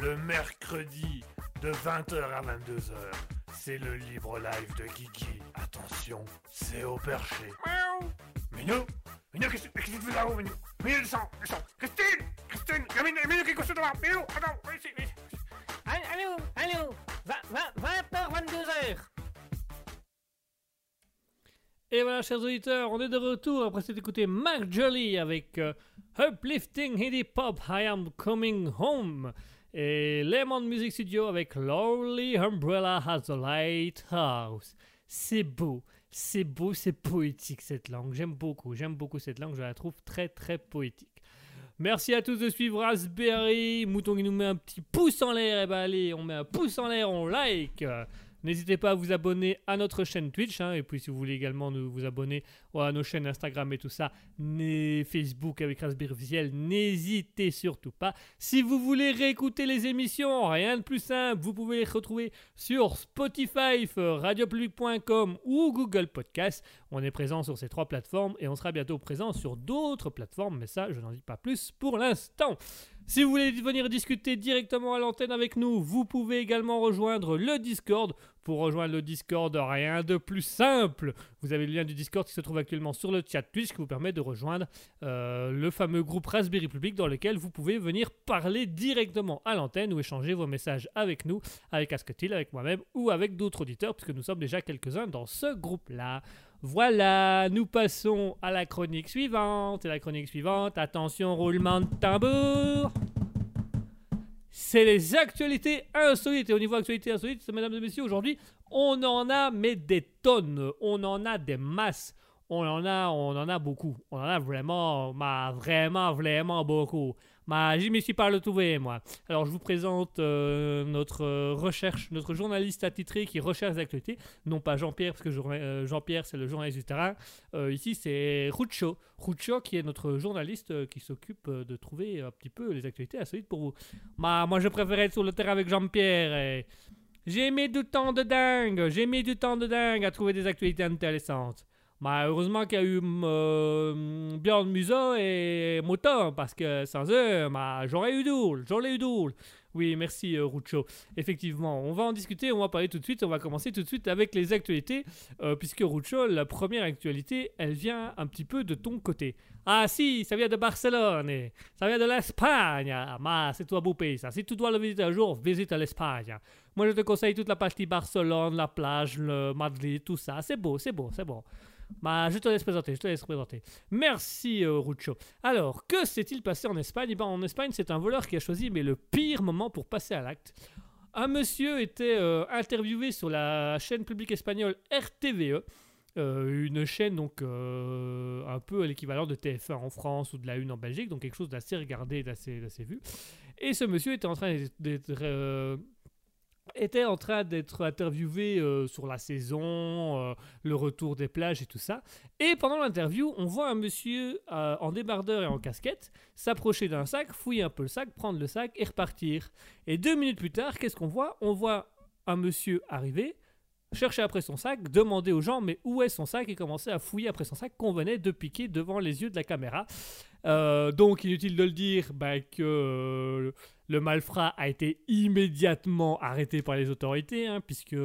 Le mercredi de 20h à 22h. C'est le libre live de Kiki. Attention, c'est au perché. Miaou Minou Minou, qu'est-ce que tu fais là-haut, Minou? Minou, descends, descends Christine Christine Il y a Minou, Minou qui est couché devant Minou, attends, viens ici, viens ici. Allô, allô 20h, 22h Et voilà, chers auditeurs, on est de retour après s'être écouté Mark Jolly avec euh, Uplifting Hip Pop, I Am Coming Home. Et Lemon Music Studio avec Lonely Umbrella Has a Lighthouse. C'est beau, c'est beau, c'est poétique cette langue. J'aime beaucoup, j'aime beaucoup cette langue, je la trouve très très poétique. Merci à tous de suivre Raspberry. Mouton qui nous met un petit pouce en l'air. Et ben allez, on met un pouce en l'air, on like. N'hésitez pas à vous abonner à notre chaîne Twitch. hein, et puis si vous voulez également nous, vous abonner à nos chaînes Instagram et tout ça, Facebook avec Raspberry Officiel, n'hésitez surtout pas. Si vous voulez réécouter les émissions, rien de plus simple, vous pouvez les retrouver sur Spotify, radiopublic.com ou Google Podcast. On est présent sur ces trois plateformes et on sera bientôt présent sur d'autres plateformes, mais ça, je n'en dis pas plus pour l'instant. Si vous voulez venir discuter directement à l'antenne avec nous, vous pouvez également rejoindre le Discord. Pour rejoindre le Discord, rien de plus simple. Vous avez le lien du Discord qui se trouve actuellement sur le chat Twitch qui vous permet de rejoindre euh, le fameux groupe Raspberry Public dans lequel vous pouvez venir parler directement à l'antenne ou échanger vos messages avec nous, avec Asketil, avec moi-même ou avec d'autres auditeurs, puisque nous sommes déjà quelques-uns dans ce groupe-là. Voilà, nous passons à la chronique suivante. Et la chronique suivante, attention, roulement de tambour. C'est les actualités insolites. Et au niveau actualités insolites, mesdames et messieurs, aujourd'hui, on en a mais des tonnes. On en a des masses. On en a, on en a beaucoup. On en a vraiment, vraiment, vraiment beaucoup. Ma, j'y me suis pas le trouvé, moi. Alors, je vous présente euh, notre euh, recherche, notre journaliste attitré qui recherche les actualités. Non pas Jean-Pierre, parce que euh, Jean-Pierre, c'est le journaliste du terrain. Ici, c'est Rucho. Rucho, qui est notre journaliste qui s'occupe de trouver un petit peu les actualités insolites pour vous. Ma, moi, je préférais être sur le terrain avec Jean-Pierre. J'ai mis du temps de dingue. J'ai mis du temps de dingue à trouver des actualités intéressantes. Mais heureusement qu'il y a eu euh, Björn Museau et Mouton, parce que sans eux, bah, j'aurais eu doule, j'aurais eu doule. Oui, merci euh, Rucho. Effectivement, on va en discuter, on va parler tout de suite, on va commencer tout de suite avec les actualités, euh, puisque Rucho, la première actualité, elle vient un petit peu de ton côté. Ah si, ça vient de Barcelone, ça vient de l'Espagne. Ah, ma, c'est toi beau pays ça. Si tu dois le visiter un jour, visite l'Espagne. Moi, je te conseille toute la partie Barcelone, la plage, le Madrid, tout ça. C'est beau, c'est beau, c'est bon. Bah, je te laisse présenter, je te laisse présenter. Merci, euh, Rucho. Alors, que s'est-il passé en Espagne? Eh ben, En Espagne, c'est un voleur qui a choisi mais le pire moment pour passer à l'acte. Un monsieur était euh, interviewé sur la chaîne publique espagnole RTVE, euh, une chaîne donc euh, un peu à l'équivalent de TF1 en France ou de la Une en Belgique, donc quelque chose d'assez regardé, d'assez d'assez vu. Et ce monsieur était en train d'être- était en train d'être interviewé euh, sur la saison, euh, le retour des plages et tout ça. Et pendant l'interview, on voit un monsieur euh, en débardeur et en casquette s'approcher d'un sac, fouiller un peu le sac, prendre le sac et repartir. Et deux minutes plus tard, qu'est-ce qu'on voit? On voit un monsieur arriver, chercher après son sac, demander aux gens mais où est son sac? Et commencer à fouiller après son sac qu'on venait de piquer devant les yeux de la caméra. Donc inutile de le dire bah, que le malfrat a été immédiatement arrêté par les autorités, hein, puisque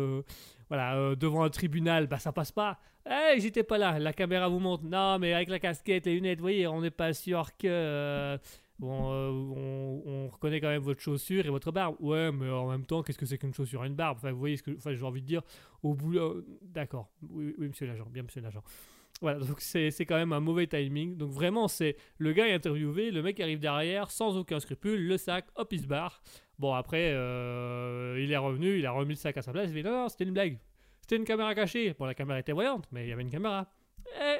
voilà, euh, devant un tribunal, bah, ça passe pas. Hey, j'étais pas là, la caméra vous montre. Non, mais avec la casquette, les lunettes, vous voyez, on n'est pas sûr que. euh, bon, euh, on, on reconnaît quand même votre chaussure et votre barbe. Ouais, mais en même temps, qu'est-ce que c'est qu'une chaussure et une barbe? Enfin, vous voyez ce que enfin, j'ai envie de dire. Au bout. D'accord. Oui, monsieur l'agent, bien, monsieur l'agent. Voilà, donc c'est quand même un mauvais timing. Donc vraiment, c'est le gars est interviewé, le mec arrive derrière sans aucun scrupule, le sac, hop, il se barre. Bon, après, euh, il est revenu, il a remis le sac à sa place, il dit non, non, c'était une blague. C'était une caméra cachée. Bon, la caméra était voyante, mais il y avait une caméra. Eh,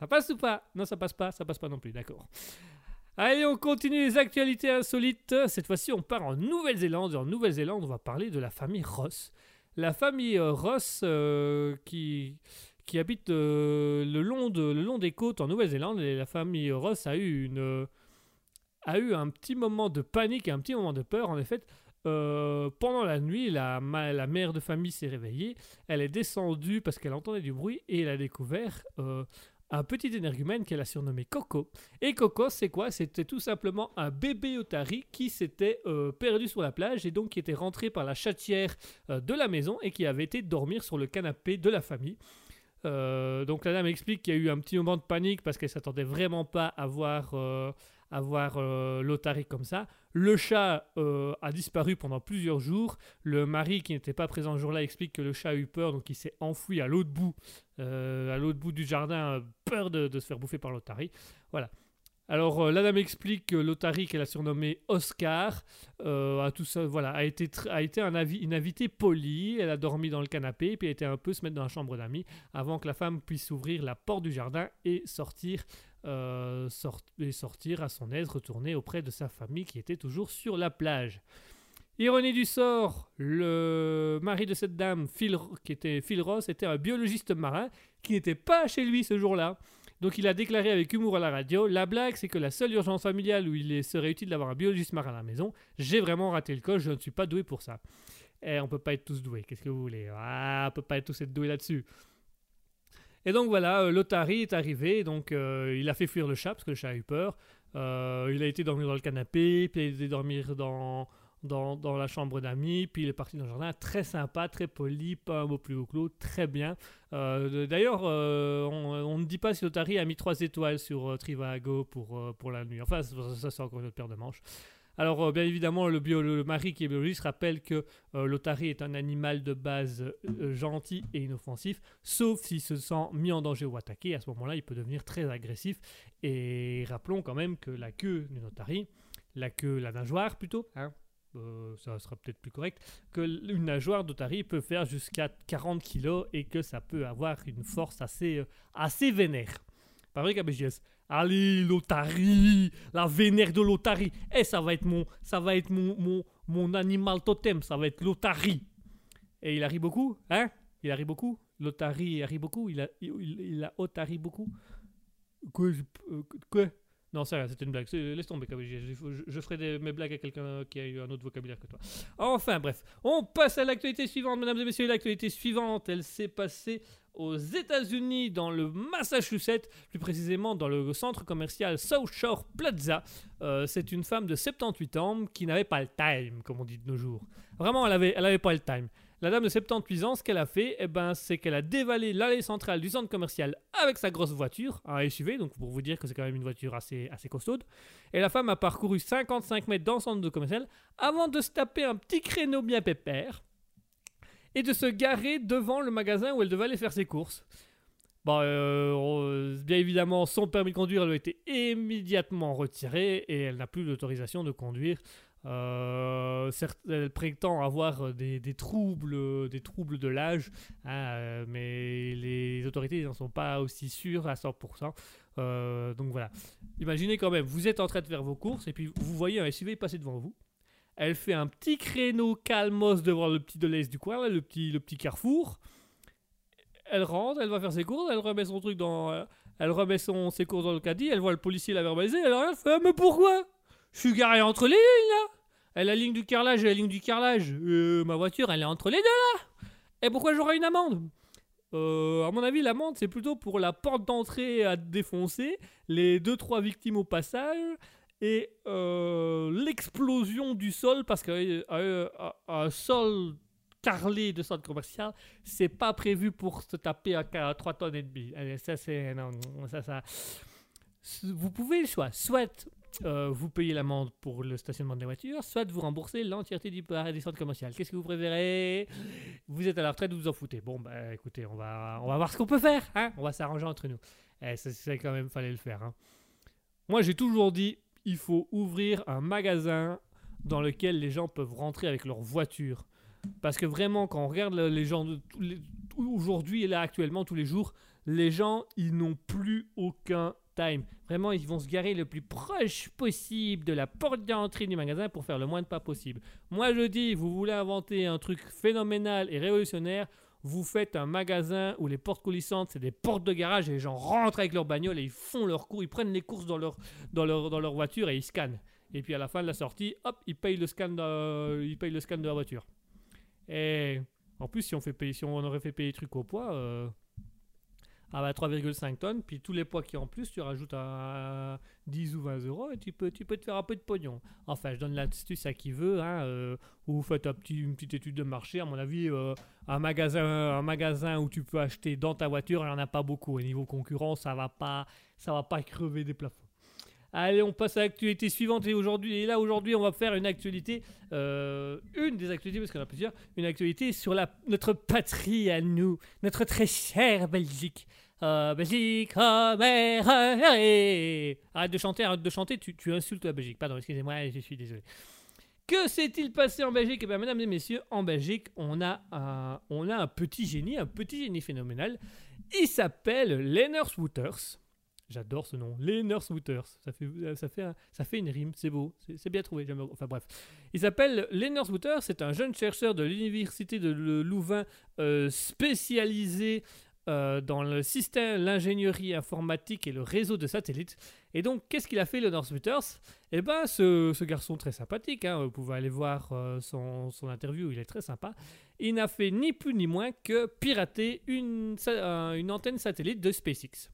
ça passe ou pas? Non, ça passe pas, ça passe pas non plus, d'accord. Allez, on continue les actualités insolites. Cette fois-ci, on part en Nouvelle-Zélande. Et en Nouvelle-Zélande, on va parler de la famille Ross. La famille euh, Ross euh, qui, qui habite euh, le, long de, le long des côtes en Nouvelle-Zélande. Et la famille Ross a eu, une, a eu un petit moment de panique et un petit moment de peur. En effet, euh, pendant la nuit, la, la mère de famille s'est réveillée. Elle est descendue parce qu'elle entendait du bruit et elle a découvert euh, un petit énergumène qu'elle a surnommé Coco. Et Coco, c'est quoi? C'était tout simplement un bébé otari qui s'était perdu sur la plage et donc qui était rentré par la chatière de la maison et qui avait été dormir sur le canapé de la famille. Euh, donc la dame explique qu'il y a eu un petit moment de panique parce qu'elle s'attendait vraiment pas à voir, euh, à voir euh, l'otari comme ça. Le chat euh, a disparu pendant plusieurs jours. Le mari qui n'était pas présent ce jour-là explique que le chat a eu peur, donc il s'est enfoui à l'autre bout, à l'autre bout du jardin, peur de, de se faire bouffer par l'otari. Voilà. Alors euh, la dame explique que l'otari qu'elle a surnommé Oscar euh, a tout ça, voilà, a été, a été un avi- une invitée polie. Elle a dormi dans le canapé, puis elle était un peu se mettre dans la chambre d'amis avant que la femme puisse ouvrir la porte du jardin et sortir, euh, sortir à son aise, retourner auprès de sa famille qui était toujours sur la plage. Ironie du sort, le mari de cette dame, Phil, qui était Phil Ross, était un biologiste marin qui n'était pas chez lui ce jour-là. Donc il a déclaré avec humour à la radio La blague, c'est que la seule urgence familiale où il serait utile d'avoir un biologiste à la maison, j'ai vraiment raté le coche, je ne suis pas doué pour ça. Eh, on peut pas être tous doués, qu'est-ce que vous voulez? Ah, on peut pas être tous être doués là-dessus. Et donc voilà, euh, est arrivé, donc euh, il a fait fuir le chat parce que le chat a eu peur. Euh, il a été dormir dans le canapé, puis il a été dormir dans, dans, dans la chambre d'amis, puis il est parti dans le jardin. Très sympa, très poli, pas un mot plus haut l'autre, très bien. Euh, D'ailleurs, euh, on, ne dit pas si l'Otari a mis 3 étoiles sur euh, Trivago pour, pour la nuit. Enfin, ça, c'est encore une autre paire de manches. Alors, bien évidemment, le, bio, le mari qui est biologiste rappelle que euh, l'Otari est un animal de base gentil et inoffensif, sauf s'il se sent mis en danger ou attaqué. À ce moment-là, il peut devenir très agressif. Et rappelons quand même que la queue d'une Otari, la queue, la nageoire plutôt, hein, euh, ça sera peut-être plus correct, que une nageoire d'Otari peut faire jusqu'à 40 kg et que ça peut avoir une force assez, euh, assez vénère. Pas vrai, KBGS Allez, l'Otari La vénère de l'Otari. Eh, ça va être mon, ça va être mon, mon, mon animal totem, ça va être l'Otari. Et il arrive beaucoup, hein? Il arrive beaucoup? L'Otari arrive beaucoup? Il a, il, a Otari beaucoup? Quoi euh, Quoi? Non, rien, c'était une blague. Laisse tomber. Je, je ferai mes blagues à quelqu'un qui a eu un autre vocabulaire que toi. Enfin, bref. On passe à l'actualité suivante, mesdames et messieurs. L'actualité suivante, elle s'est passée aux États-Unis, dans le Massachusetts, plus précisément dans le centre commercial South Shore Plaza. Euh, c'est une femme de 78 ans qui n'avait pas le time, comme on dit de nos jours. Vraiment, elle avait, elle avait pas le time. La dame de 78 ans, ce qu'elle a fait, eh ben, c'est qu'elle a dévalé l'allée centrale du centre commercial avec sa grosse voiture, un SUV, donc pour vous dire que c'est quand même une voiture assez, assez costaude. Et la femme a parcouru 55 mètres dans le centre commercial avant de se taper un petit créneau bien pépère et de se garer devant le magasin où elle devait aller faire ses courses. Euh, bien évidemment, son permis de conduire a été immédiatement retiré et elle n'a plus l'autorisation de conduire. Euh, elle prétend avoir des, troubles, des troubles de l'âge, hein, euh, mais les autorités n'en sont pas aussi sûres à 100%. Euh, donc voilà. Imaginez quand même, vous êtes en train de faire vos courses et puis vous voyez un SUV passer devant vous. Elle fait un petit créneau calmos devant le petit Deleuze du coin, le, petit, le petit carrefour. Elle rentre, elle va faire ses courses, elle remet son truc dans. euh, elle remet son, ses courses dans le caddie, elle voit le policier la verbaliser, elle regarde, fait Mais pourquoi? Je suis garé entre les lignes là a la ligne du carrelage et la ligne du carrelage. Euh, ma voiture, elle est entre les deux là Et pourquoi j'aurai une amende? Euh, à mon avis, l'amende, c'est plutôt pour la porte d'entrée à défoncer, les 2-3 victimes au passage, et euh, l'explosion du sol, parce qu'un un sol carrelé de centre commercial, c'est pas prévu pour se taper à, à 3 tonnes et. Allez, ça, c'est. Non, ça, ça. Vous pouvez le choix. Soit euh, vous payez l'amende pour le stationnement de la voiture, soit vous remboursez l'entièreté du parc des centres commerciaux. Qu'est-ce que vous préférez? Vous êtes à la retraite, vous vous en foutez. Bon, bah écoutez, on va, on va voir ce qu'on peut faire. Hein on va s'arranger entre nous. Eh, ça, c'est quand même, fallait le faire. hein. Moi, j'ai toujours dit, il faut ouvrir un magasin dans lequel les gens peuvent rentrer avec leur voiture. Parce que vraiment, quand on regarde le- les gens aujourd'hui et là actuellement, tous les jours, les gens, ils n'ont plus aucun Vraiment, ils vont se garer le plus proche possible de la porte d'entrée du magasin pour faire le moins de pas possible. Moi, je dis, vous voulez inventer un truc phénoménal et révolutionnaire, vous faites un magasin où les portes coulissantes, c'est des portes de garage et les gens rentrent avec leur bagnole et ils font leur cours, ils prennent les courses dans leur, dans leur, dans leur voiture et ils scannent. Et puis à la fin de la sortie, hop, ils payent le scan de, ils payent le scan de la voiture. Et en plus, si on, fait payer, si on aurait fait payer les trucs au poids, euh, Ah bah 3,5 tonnes, puis tous les poids qui en plus, tu rajoutes à 10 ou 20 euros et tu peux, tu peux te faire un peu de pognon. Enfin, je donne l'astuce à qui veut, hein, euh, ou faites un petit, une petite étude de marché. À mon avis, euh, un, magasin, un magasin où tu peux acheter dans ta voiture, il n'y en a pas beaucoup. Au niveau concurrence, ça va pas, ça va pas crever des plafonds. Allez, on passe à l'actualité suivante. Et aujourd'hui, et là aujourd'hui, on va faire une actualité, euh, une des actualités parce qu'on a plusieurs, une actualité sur notre patrie à nous, notre très chère Belgique. Euh, Belgique, oh, mère, euh, arrête de chanter, arrête de chanter. Tu, tu insultes la Belgique. Pardon, excusez-moi, je suis désolé. Que s'est-il passé en Belgique? Eh bien, mesdames et messieurs, en Belgique, on a un, on a un petit génie, un petit génie phénoménal. Il s'appelle Lenners Wouters. J'adore ce nom, les Nurse Wooters. Ça fait, ça, fait ça fait une rime, c'est beau, c'est bien trouvé. Enfin bref. Il s'appelle Lenners Wooters, c'est un jeune chercheur de l'université de Le- Louvain euh, spécialisé euh, dans le système, l'ingénierie informatique et le réseau de satellites. Et donc, qu'est-ce qu'il a fait, Lenners Wooters Eh ben, ce, garçon très sympathique, hein, vous pouvez aller voir euh, son, interview, il est très sympa. Il n'a fait ni plus ni moins que pirater euh, une antenne satellite de SpaceX.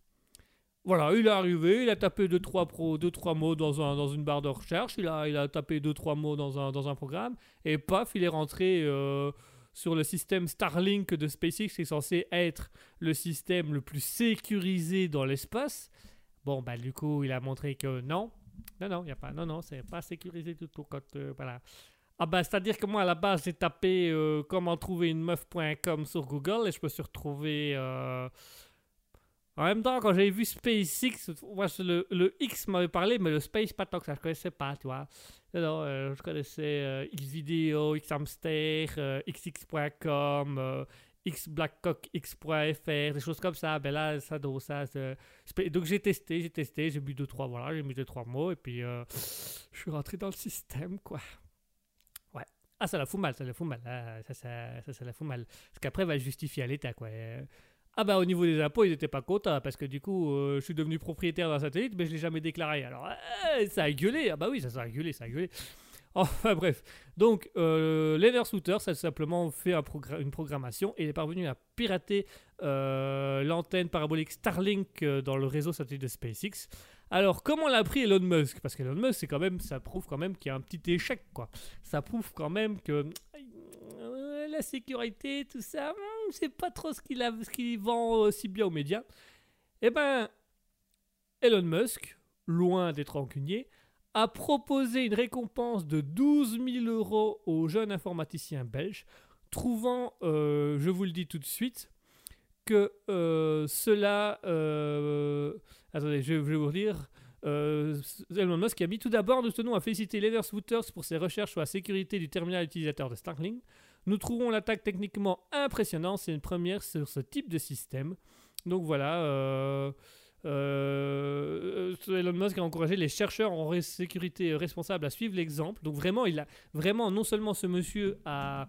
Voilà, il est arrivé, il a tapé 2-3 pro, deux, trois mots dans, un, dans une barre de recherche, il a, il a tapé 2-3 mots dans un, dans un programme, et paf, il est rentré euh, sur le système Starlink de SpaceX, qui est censé être le système le plus sécurisé dans l'espace. Bon, bah du coup, il a montré que non, non, non, il a pas, non, non, c'est pas sécurisé du tout. Quand, euh, voilà. Ah bah, c'est-à-dire que moi, à la base, j'ai tapé euh, comment trouver une meuf.com sur Google, et je me suis retrouvé... en même temps, quand j'ai vu SpaceX, moi, le, X m'avait parlé, mais le Space, pas tant que ça, je connaissais pas, tu vois. Non, euh, je connaissais euh, Xvideo, Xhamster, euh, XX.com, euh, Xblackcock, X.fr, des choses comme ça. Ben là, ça, donc, ça, donc j'ai testé, j'ai testé, j'ai mis deux, trois, voilà, j'ai mis deux, trois mots, et puis euh, je suis rentré dans le système, quoi. Ouais. Ah, ça la fout mal, ça la fout mal. Ah, ça, ça, ça, ça la fout mal. Parce qu'après, va justifier à l'État, quoi. Euh, ah bah au niveau des impôts, ils n'étaient pas contents parce que du coup, euh, je suis devenu propriétaire d'un satellite, mais je l'ai jamais déclaré. Alors euh, ça a gueulé. Ah bah oui, ça, ça a gueulé, ça a gueulé. Enfin bref. Donc euh, Leather Shooter, ça a simplement fait une programmation et il est parvenu à pirater euh, l'antenne parabolique Starlink dans le réseau satellite de SpaceX. Alors comment l'a pris Elon Musk? Parce qu'Elon Musk, quand même, ça prouve quand même qu'il y a un petit échec, quoi. Ça prouve quand même que la sécurité, tout ça, c'est pas trop ce qu'il vend euh, si bien aux médias. Eh ben, Elon Musk, loin d'être rancunier, a proposé une récompense de 12 000 euros aux jeunes informaticiens belges, trouvant, euh, je vous le dis tout de suite, que euh, cela... euh, attendez, je, vais vous dire... Euh, Elon Musk a mis tout d'abord, nous tenons à féliciter Leathers Wooters pour ses recherches sur la sécurité du terminal utilisateur de Starlink. Nous trouvons l'attaque techniquement impressionnante, c'est une première sur ce type de système. Donc voilà, euh, euh, Elon Musk a encouragé les chercheurs en sécurité responsables à suivre l'exemple. Donc vraiment, il a vraiment non seulement ce monsieur a,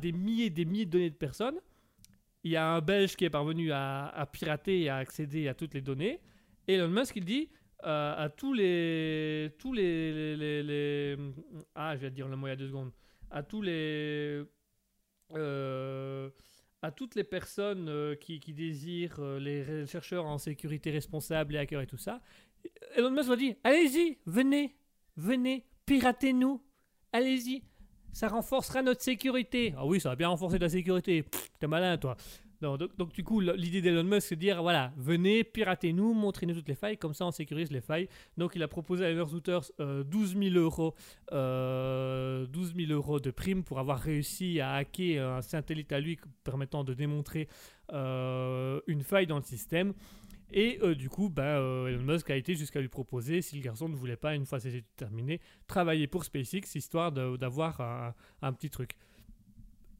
des milliers et des milliers de données de personnes, il y a un Belge qui est parvenu à, pirater et à accéder à toutes les données. Et Elon Musk, il dit euh, à tous les, tous les, ah, je vais dire le mot il y a deux secondes, à tous les, euh, à toutes les personnes euh, qui, désirent euh, les chercheurs en sécurité responsable, les hackers et tout ça, Elon Musk va dire allez-y, venez, venez, piratez-nous, allez-y, ça renforcera notre sécurité. Ah oui, ça va bien renforcer ta sécurité. T'es malin, toi. Donc, donc, du coup, l'idée d'Elon Musk, c'est de dire voilà, venez, piratez-nous, montrez-nous toutes les failles, comme ça on sécurise les failles. Donc il a proposé à Elon Wooters euh, 12 000 euros, euh, 12 000 euros de prime pour avoir réussi à hacker un satellite à lui permettant de démontrer euh, une faille dans le système. Et euh, du coup, euh, Elon Musk a été jusqu'à lui proposer, si le garçon ne voulait pas, une fois ses études terminées, travailler pour SpaceX, histoire d'avoir un petit truc.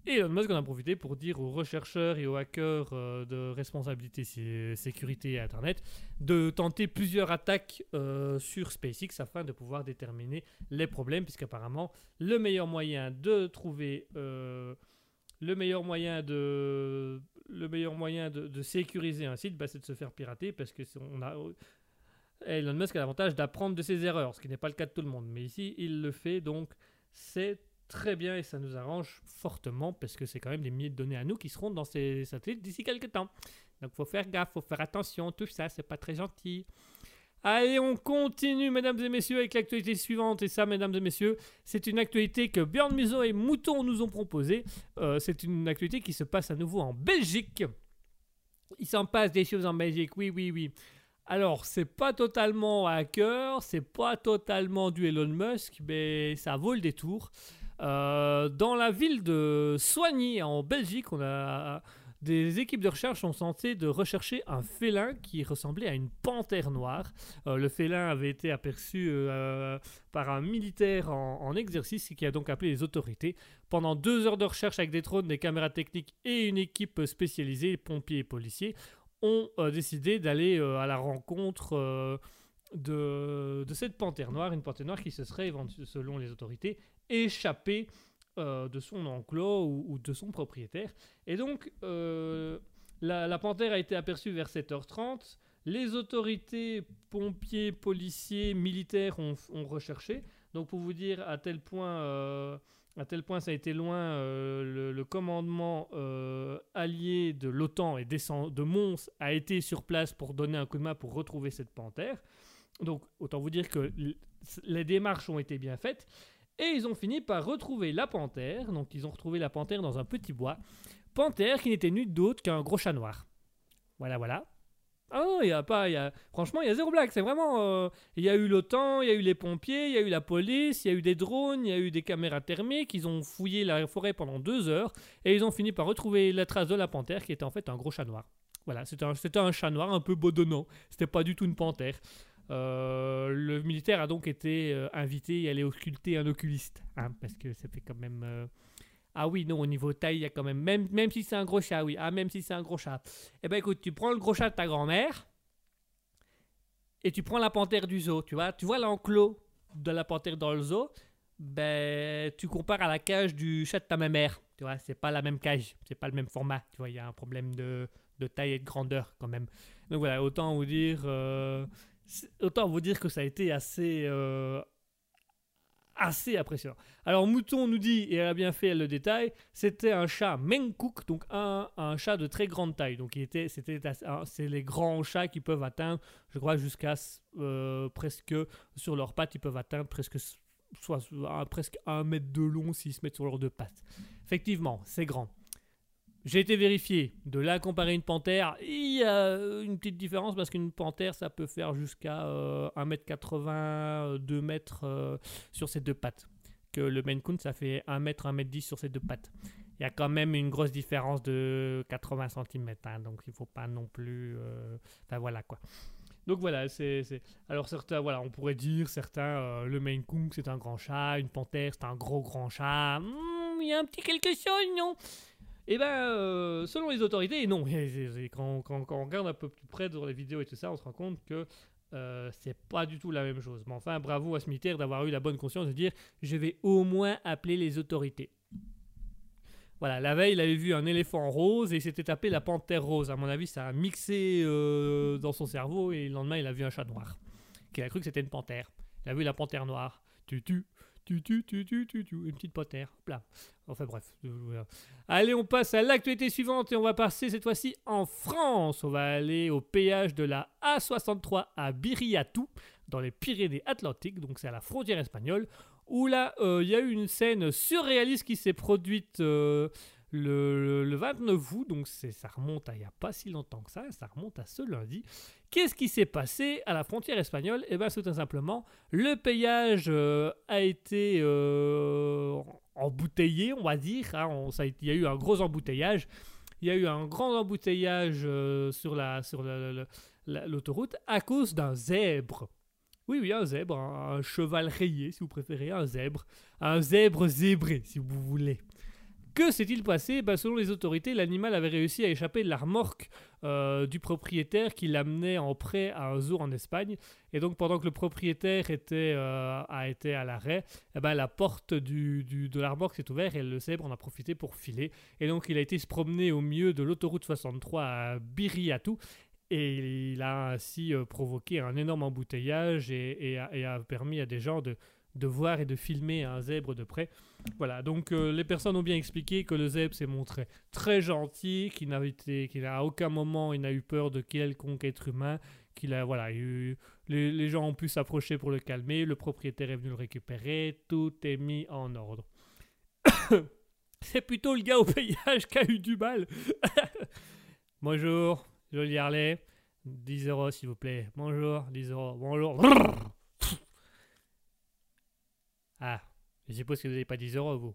Et Elon Musk en a profité pour dire aux rechercheurs et aux hackers euh, de responsabilité sé- sécurité et Internet de tenter plusieurs attaques euh, sur SpaceX afin de pouvoir déterminer les problèmes, puisqu'apparemment le meilleur moyen de trouver euh, le meilleur moyen de le meilleur moyen de, sécuriser un site, bah, c'est de se faire pirater parce que on a Elon Musk a l'avantage d'apprendre de ses erreurs, ce qui n'est pas le cas de tout le monde. Mais ici, il le fait, donc c'est très bien et ça nous arrange fortement parce que c'est quand même des milliers de données à nous qui seront dans ces satellites d'ici quelques temps. Donc faut faire gaffe, faut faire attention, tout ça, c'est pas très gentil. Allez, on continue, mesdames et messieurs, avec l'actualité suivante. Et ça, mesdames et messieurs, c'est une actualité que Björn Museau et Mouton nous ont proposée. Euh, c'est une actualité qui se passe à nouveau en Belgique. Il s'en passe des choses en Belgique, oui, oui, oui. Alors, c'est pas totalement hacker, c'est pas totalement du Elon Musk, mais ça vaut le détour. Euh, dans la ville de Soigny, en Belgique, on a des équipes de recherche sont censées de rechercher un félin qui ressemblait à une panthère noire. Euh, le félin avait été aperçu euh, par un militaire en, exercice qui a donc appelé les autorités. Pendant deux heures de recherche avec des drones, des caméras techniques et une équipe spécialisée, pompiers et policiers, ont décidé d'aller à la rencontre de, de cette panthère noire, une panthère noire qui se serait, selon les autorités, échappée euh, de son enclos ou, de son propriétaire. Et donc, euh, la, panthère a été aperçue vers 7h30. Les autorités, pompiers, policiers, militaires ont, recherché. Donc, pour vous dire à tel point, euh, à tel point ça a été loin, le, le commandement allié de l'OTAN et de Mons a été sur place pour donner un coup de main pour retrouver cette panthère. Donc, autant vous dire que les démarches ont été bien faites. Et ils ont fini par retrouver la panthère. Donc, ils ont retrouvé la panthère dans un petit bois. Panthère qui n'était nulle d'autre qu'un gros chat noir. Voilà, voilà. Ah non, il y a pas, y a, franchement, il y a zéro blague. C'est vraiment, euh, il y a eu l'OTAN, il y a eu les pompiers, il y a eu la police, il y a eu des drones, il y a eu des caméras thermiques. Ils ont fouillé la forêt pendant deux heures et ils ont fini par retrouver la trace de la panthère qui était en fait un gros chat noir. Voilà, c'était un, un chat noir un peu bedonnant. C'était pas du tout une panthère. Euh, le militaire a donc été euh, invité à aller occulter un oculiste, hein, parce que ça fait quand même. euh, Ah oui, non, au niveau taille, il y a quand même. Même, même si c'est un gros chat, oui. Ah, même si c'est un gros chat. Eh ben écoute, tu prends le gros chat de ta grand-mère et tu prends la panthère du zoo, tu vois. Tu vois l'enclos de la panthère dans le zoo Ben, tu compares à la cage du chat de ta mère. Tu vois, c'est pas la même cage, c'est pas le même format. Tu vois, il y a un problème de, de taille et de grandeur quand même. Donc voilà, autant vous dire. Autant vous dire que ça a été assez. euh, assez impressionnant. Alors Mouton nous dit, et elle a bien fait le détail, c'était un chat Menkouk, donc un, un chat de très grande taille. Donc il était, c'était, c'est les grands chats qui peuvent atteindre, je crois, jusqu'à euh, presque sur leurs pattes, ils peuvent atteindre presque soit presque un mètre de long s'ils se mettent sur leurs deux pattes. Effectivement, c'est grand. J'ai été vérifié. De là comparer une panthère, il y a une petite différence parce qu'une panthère, ça peut faire jusqu'à euh, 1m80, 2 mètres euh, sur ses deux pattes. Que le Maine Coon, ça fait 1 mètre, 1 mètre 10 sur ses deux pattes. Il y a quand même une grosse différence de 80 cm. donc il faut pas non plus. euh, Enfin voilà quoi. Donc voilà, c'est. Alors certains, voilà, on pourrait dire, certains, euh, le Maine Coon, c'est un grand chat, une panthère, c'est un gros grand chat. Hmm, Il y a un petit quelque chose, non? Eh ben, euh, selon les autorités, non. Et Quand, quand- on regarde un peu plus près dans les vidéos et tout ça, on se rend compte que euh, c'est pas du tout la même chose. Mais enfin, bravo à militaire d'avoir eu la bonne conscience de dire je vais au moins appeler les autorités. Voilà, la veille, il avait vu un éléphant rose et il s'était tapé la panthère rose. À mon avis, ça a mixé euh, dans son cerveau et le lendemain, il a vu un chat noir. Qui a cru que c'était une panthère. Il a vu la panthère noire. Tu tu une petite. Hop là. Enfin bref. euh. Allez, on passe à l'actualité suivante et on va passer cette fois-ci en France. On va aller au péage de la A63 à Biriatou, dans les Pyrénées-Atlantiques, donc c'est à la frontière espagnole, où là, euh, il y a eu une scène surréaliste qui s'est produite euh, le, le- le 29 août, donc ça remonte à il n'y a pas si longtemps que ça, ça remonte à ce lundi. Qu'est-ce qui s'est passé à la frontière espagnole? Eh bien, c'est tout simplement, le péage euh, a été euh, embouteillé, on va dire. hein, ça il y a eu un gros embouteillage. Il y a eu un grand embouteillage euh, sur la sur la- la- la- l'autoroute à cause d'un zèbre. Oui, oui, un zèbre, un cheval rayé, si vous préférez, un zèbre. Un zèbre zébré, si vous voulez. Que s'est-il passé? Ben, Selon les autorités, l'animal avait réussi à échapper de la remorque euh, du propriétaire qui l'amenait en prêt à un zoo en Espagne. Et donc, pendant que le propriétaire était, euh, a été à l'arrêt, eh ben, la porte du, de la remorque s'est ouverte et le zèbre en a profité pour filer. Et donc, il a été se promener au milieu de l'autoroute 63 à Biriatou. Et il a ainsi euh, provoqué un énorme embouteillage et a permis à des gens de, de voir et de filmer un zèbre de près. Voilà, donc euh, les personnes ont bien expliqué que le zèbre s'est montré très gentil, qu'il n'a été, qu'il à aucun moment il n'a eu peur de quelconque être humain, qu'il a voilà, eu, les, gens ont pu s'approcher pour le calmer, le propriétaire est venu le récupérer, tout est mis en ordre. C'est plutôt le gars au payage qui a eu du mal. Bonjour, joli Harley. 10 euros s'il vous plaît. Bonjour, 10 euros. Bonjour. Ah, je suppose que vous n'avez pas 10 euros, vous.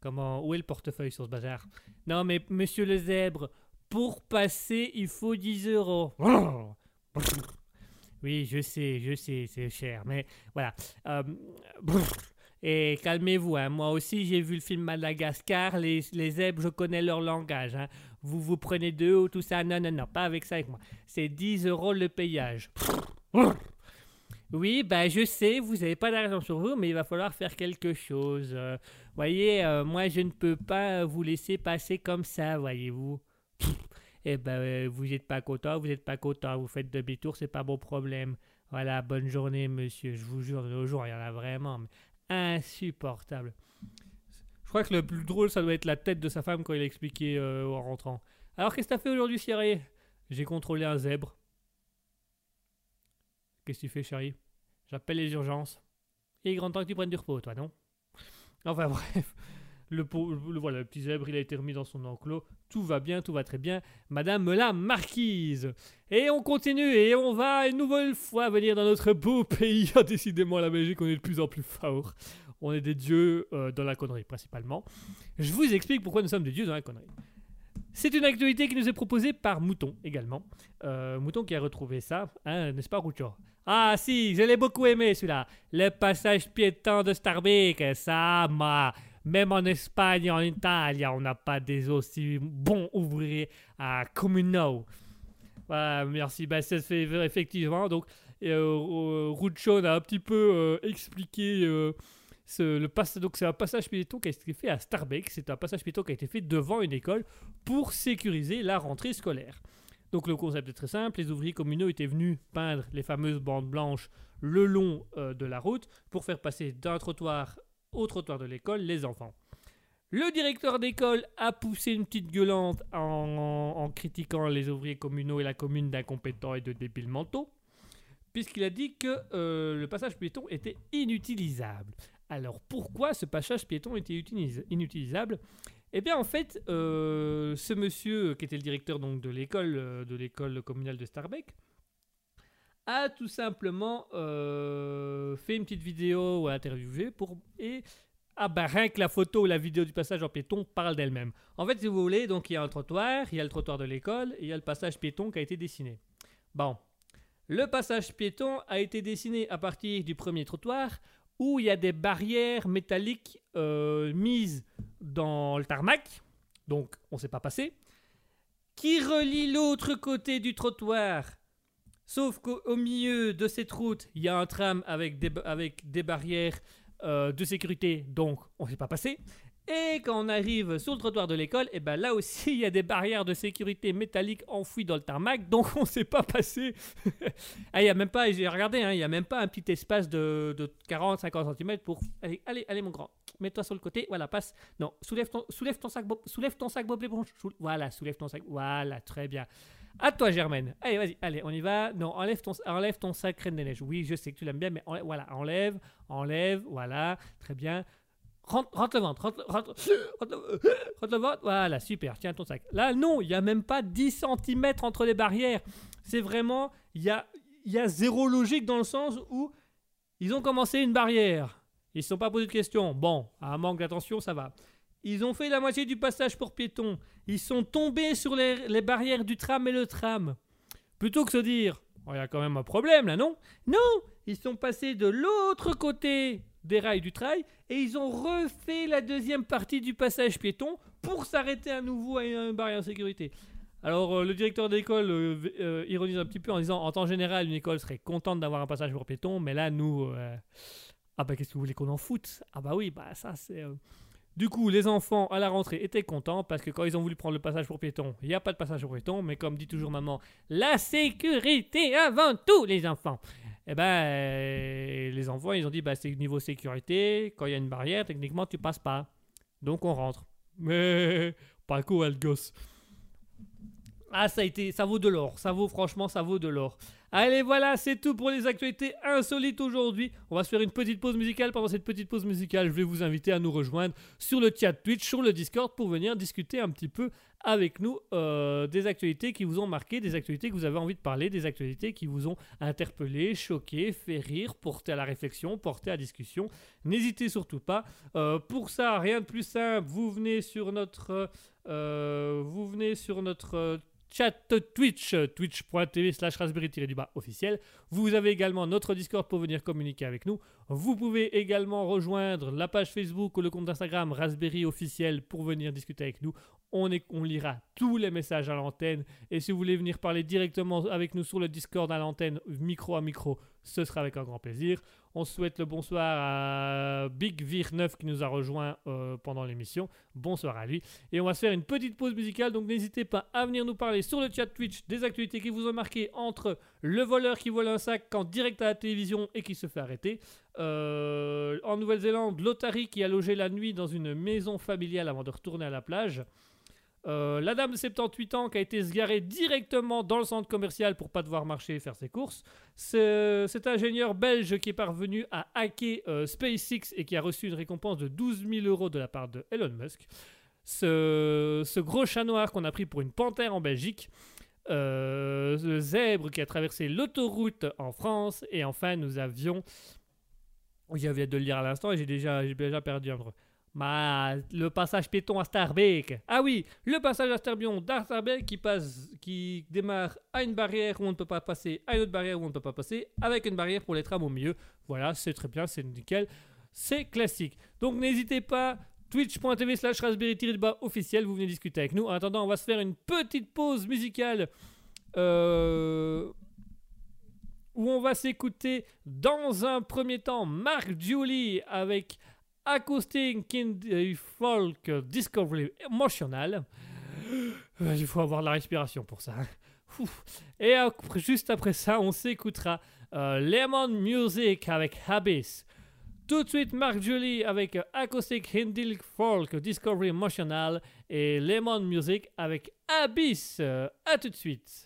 Comment Où est le portefeuille sur ce bazar? Non, mais monsieur le zèbre, pour passer, il faut 10 euros. Oui, je sais, je sais, c'est cher, mais voilà. Euh, et calmez-vous, hein. moi aussi j'ai vu le film Madagascar, les, zèbres, je connais leur langage. hein. Vous vous prenez deux ou tout ça, non, non, non, pas avec ça avec moi. C'est 10 euros le payage. Oui, bah je sais, vous n'avez pas d'argent sur vous, mais il va falloir faire quelque chose. Euh, voyez, euh, moi je ne peux pas vous laisser passer comme ça, voyez-vous. Eh ben, euh, vous n'êtes pas content, vous n'êtes pas content, vous faites demi-tour, c'est pas mon problème. Voilà, bonne journée, monsieur. Je vous jure, nos jours, il y en a vraiment insupportable. Je crois que le plus drôle, ça doit être la tête de sa femme quand il a expliqué euh, en rentrant. Alors, qu'est-ce que t'as fait aujourd'hui, chérie J'ai contrôlé un zèbre. Qu'est-ce que tu fais, chérie? J'appelle les urgences. Il est grand temps que tu prennes du repos, toi, non? Enfin, bref. Le- voilà, le petit zèbre, il a été remis dans son enclos. Tout va bien, tout va très bien. Madame la marquise. Et on continue et on va une nouvelle fois venir dans notre beau pays. Ah, décidément, la Belgique, on est de plus en plus fort. On est des dieux euh, dans la connerie, principalement. Je vous explique pourquoi nous sommes des dieux dans la connerie. C'est une actualité qui nous est proposée par Mouton également. Euh, Mouton qui a retrouvé ça, hein, n'est-ce pas, Rucho Ah si, je l'ai beaucoup aimé celui-là. Le passage piéton de Starbeck, ça, ma. Même en Espagne, en Italie, on n'a pas des aussi bons ouvriers à Communaux. Voilà, merci. Bah, ça se fait effectivement. Donc, euh, a un petit peu euh, expliqué euh, donc c'est un passage piéton qui a été fait à Starbeck. C'est un passage piéton qui a été fait devant une école pour sécuriser la rentrée scolaire. Donc le concept est très simple. Les ouvriers communaux étaient venus peindre les fameuses bandes blanches le long euh, de la route pour faire passer d'un trottoir au trottoir de l'école les enfants. Le directeur d'école a poussé une petite gueulante en, en critiquant les ouvriers communaux et la commune d'incompétents et de débiles mentaux, puisqu'il a dit que euh, le passage piéton était inutilisable. Alors pourquoi ce passage piéton était utilis- inutilisable? Eh bien en fait, euh, ce monsieur qui était le directeur donc, de l'école euh, de l'école communale de Starbeck a tout simplement euh, fait une petite vidéo ou interviewé pour et ah bah rien que la photo ou la vidéo du passage en piéton parle d'elle-même. En fait, si vous voulez, donc il y a un trottoir, il y a le trottoir de l'école et il y a le passage piéton qui a été dessiné. Bon, le passage piéton a été dessiné à partir du premier trottoir où il y a des barrières métalliques euh, mises dans le tarmac, donc on ne sait pas passer, qui relie l'autre côté du trottoir. Sauf qu'au au milieu de cette route, il y a un tram avec des, barrières euh, de sécurité, donc on ne sait pas passer. Et quand on arrive sur le trottoir de l'école, et ben là aussi il y a des barrières de sécurité métalliques enfouies dans le tarmac, donc on ne sait pas passer. Ah, il y a même pas, j'ai regardé, hein, il y a même pas un petit espace de, de 40-50 cm pour. Allez, allez, mon grand, mets-toi sur le côté, voilà, passe. Non, soulève ton, soulève ton sac, soulève ton sac Bob l'éponge. Voilà, soulève ton sac, voilà, très bien. À toi Germaine. Allez, vas-y, allez, on y va. Non, enlève ton, enlève ton sac Reine des Neiges. Oui, je sais que tu l'aimes bien, mais voilà, enlève, enlève, voilà, très bien. Rentre, le ventre, rentre, rentre, rentre le- ventre, voilà, super, tiens ton sac. Là, non, il n'y a même pas 10 cm entre les barrières. C'est vraiment, il y a, y a zéro logique dans le sens où ils ont commencé une barrière. Ils ne se sont pas posé de questions. Bon, à un manque d'attention, ça va. Ils ont fait la moitié du passage pour piétons. Ils sont tombés sur les, les barrières du tram et le tram. Plutôt que se dire, Oh, il y a quand même un problème là, non? Non, ils sont passés de l'autre côté des rails du trail et ils ont refait la deuxième partie du passage piéton pour s'arrêter à nouveau à une barrière de sécurité. Alors euh, le directeur d'école euh, euh, ironise un petit peu en disant en temps général une école serait contente d'avoir un passage pour piéton, mais là nous ah bah qu'est-ce que vous voulez qu'on en foute? Ah bah oui bah ça c'est du coup, les enfants à la rentrée étaient contents parce que quand ils ont voulu prendre le passage pour piéton, il n'y a pas de passage pour piéton, mais comme dit toujours maman, la sécurité avant tout, les enfants. Eh ben, euh, les enfants, ils ont dit, bah, c'est niveau sécurité, quand il y a une barrière, techniquement, tu passes pas. Donc on rentre. Mais pas quoi, le gosse. Ah, ça a été, ça vaut de l'or. Ça vaut, franchement, ça vaut de l'or. Allez, voilà, c'est tout pour les actualités insolites aujourd'hui. On va se faire une petite pause musicale. Pendant cette petite pause musicale, je vais vous inviter à nous rejoindre sur le chat Twitch, sur le Discord, pour venir discuter un petit peu avec nous euh, des actualités qui vous ont marqué, des actualités que vous avez envie de parler, des actualités qui vous ont interpellé, choqué, fait rire, porté à la réflexion, porté à discussion. N'hésitez surtout pas. Euh, pour ça, rien de plus simple, vous venez sur notre, euh, vous venez sur notre chat Twitch, twitch.tv slash raspberry-du-bas officiel. Vous avez également notre Discord pour venir communiquer avec nous. Vous pouvez également rejoindre la page Facebook ou le compte Instagram Raspberry officiel pour venir discuter avec nous. On, lira tous les messages à l'antenne. Et si vous voulez venir parler directement avec nous sur le Discord à l'antenne, micro à micro, ce sera avec un grand plaisir. On souhaite le bonsoir à Big Vir 9 qui nous a rejoint euh, pendant l'émission. Bonsoir à lui. Et on va se faire une petite pause musicale. Donc n'hésitez pas à venir nous parler sur le chat Twitch des actualités qui vous ont marqué entre le voleur qui vole un sac en direct à la télévision et qui se fait arrêter. Euh, en Nouvelle-Zélande, l'Otari qui a logé la nuit dans une maison familiale avant de retourner à la plage. Euh, la dame de 78 ans qui a été se directement dans le centre commercial pour pas devoir marcher et faire ses courses. Cet ingénieur belge qui est parvenu à hacker euh, SpaceX et qui a reçu une récompense de 12 000 euros de la part de Elon Musk. Ce, gros chat noir qu'on a pris pour une panthère en Belgique. Euh, le zèbre qui a traversé l'autoroute en France. Et enfin, nous avions. J'avais de le lire à l'instant et j'ai déjà, déjà perdu un. Bah, le passage piéton à Starbeck. Ah oui, le passage à Starbion qui passe, démarre à une barrière où on ne peut pas passer, à une autre barrière où on ne peut pas passer, avec une barrière pour les trams au milieu. Voilà, c'est très bien, c'est nickel. C'est classique. Donc n'hésitez pas, twitch.tv slash raspberry officiel, vous venez discuter avec nous. En attendant, on va se faire une petite pause musicale. Euh, où on va s'écouter dans un premier temps Mark Julie avec Acoustic Indie Folk Discovery Emotional. Euh, il faut avoir la respiration pour ça. Hein. Et juste après ça, on s'écoutera euh, Lemon Music avec Abyss. Tout de suite, Mark Julie avec Acoustic Indie Folk Discovery Emotional et Lemon Music avec Abyss. A tout de suite.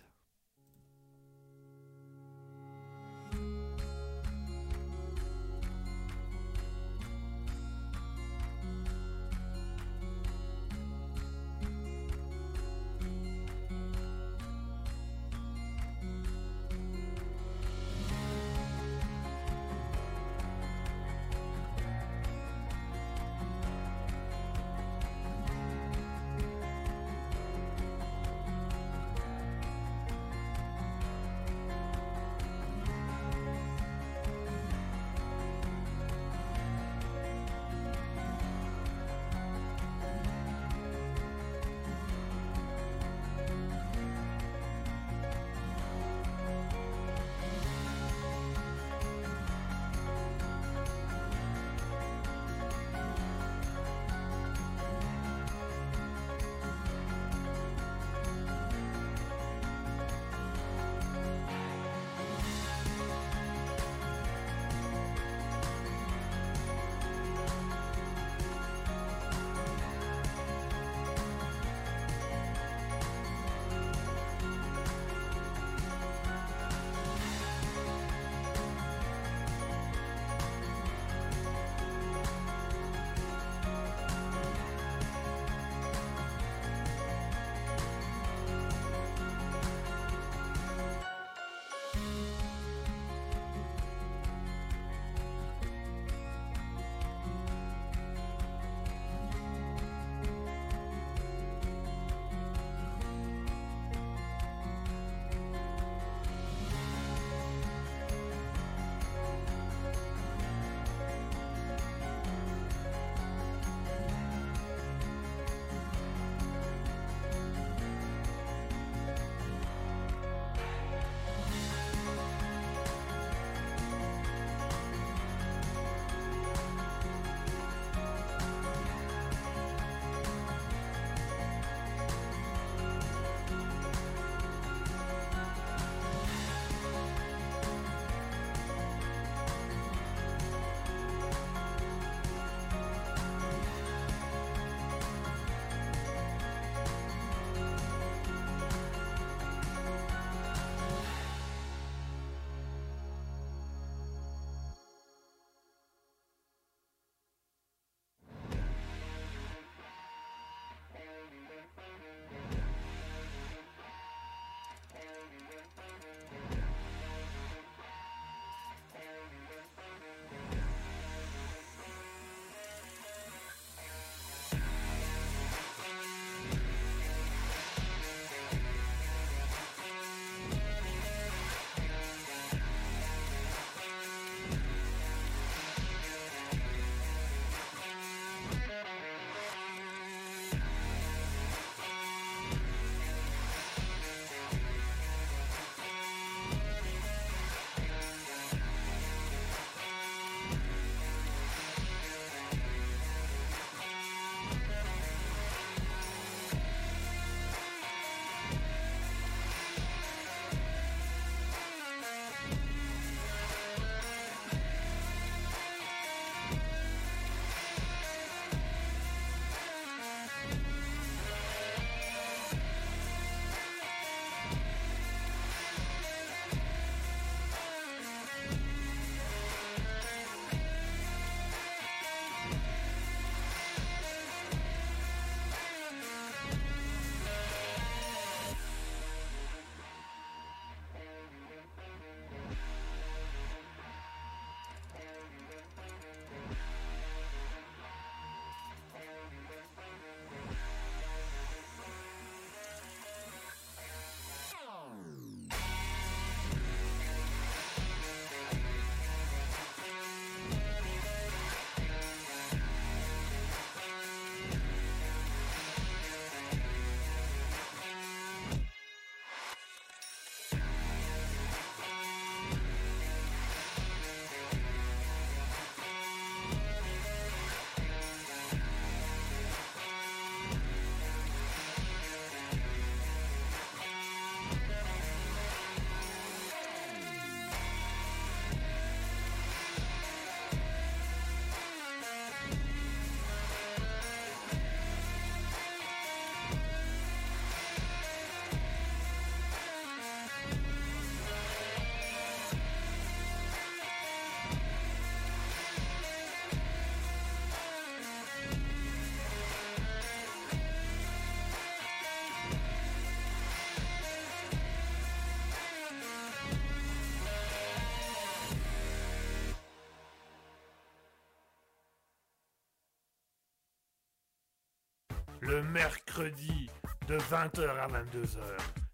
Le mercredi de 20h à 22h.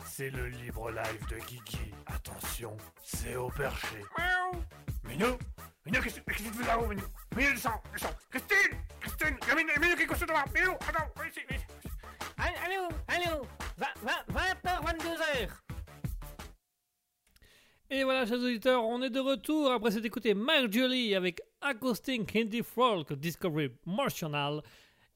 C'est le libre live de Guigui. Attention, c'est au perché. Miaou. Minou Minou, qu'est-ce que tu fais là-haut, Minou Minou, descends, descends. Christine Christine Minou, Minou, qu'est-ce que tu fais là Minou, attends, viens ici, viens ici. Allô, allô, 20h, 22h. Et voilà, chers auditeurs, on est de retour après s'être écouté Mark Jolie avec Acoustic Indie Folk Discovery Martional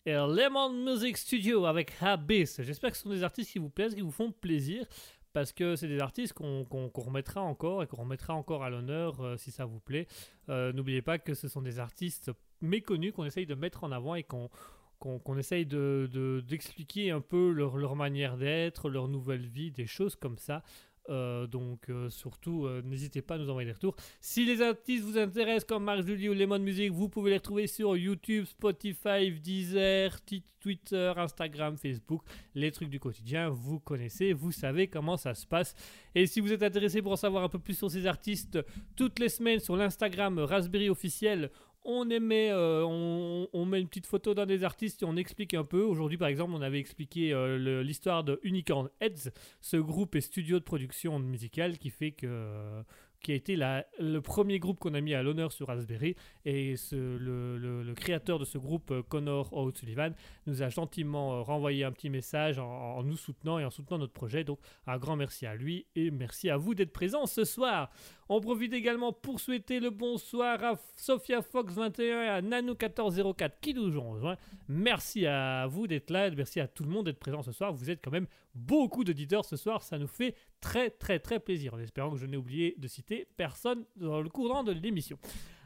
et Lemon Music Studio avec Abyss. J'espère que ce sont des artistes qui vous plaisent, qui vous font plaisir, parce que c'est des artistes qu'on remettra encore et qu'on remettra encore à l'honneur euh, si ça vous plaît. Euh, N'oubliez pas que ce sont des artistes méconnus qu'on essaye de mettre en avant et qu'on essaye de- de- d'expliquer un peu leur, leur manière d'être, leur nouvelle vie, des choses comme ça. Euh, donc euh, surtout, euh, n'hésitez pas à nous envoyer des retours. Si les artistes vous intéressent comme Marc Julie ou Lemon Music, vous pouvez les retrouver sur YouTube, Spotify, Deezer, Twitter, Instagram, Facebook, les trucs du quotidien. Vous connaissez, vous savez comment ça se passe. Et si vous êtes intéressé pour en savoir un peu plus sur ces artistes, toutes les semaines sur l'Instagram Raspberry officiel, euh, on, met une petite photo d'un des artistes et on explique un peu. Aujourd'hui, par exemple, on avait expliqué euh, l'histoire de Unicorn Heads, ce groupe et studio de production musicale qui fait que qui a été le premier groupe qu'on a mis à l'honneur sur Raspberry. Et le, créateur de ce groupe euh, Connor O'Sullivan nous a gentiment euh, renvoyé un petit message en, en nous soutenant et en soutenant notre projet. Donc un grand merci à lui et merci à vous d'être présents ce soir. On profite également pour souhaiter le bonsoir à Sophia Fox 21 et à Nano1404 qui nous ont rejoint merci à vous d'être là merci à tout le monde d'être présent ce soir. Vous êtes quand même beaucoup d'auditeurs ce soir ça nous fait très très très plaisir en espérant que je n'ai oublié de citer personne dans le courant de l'émission.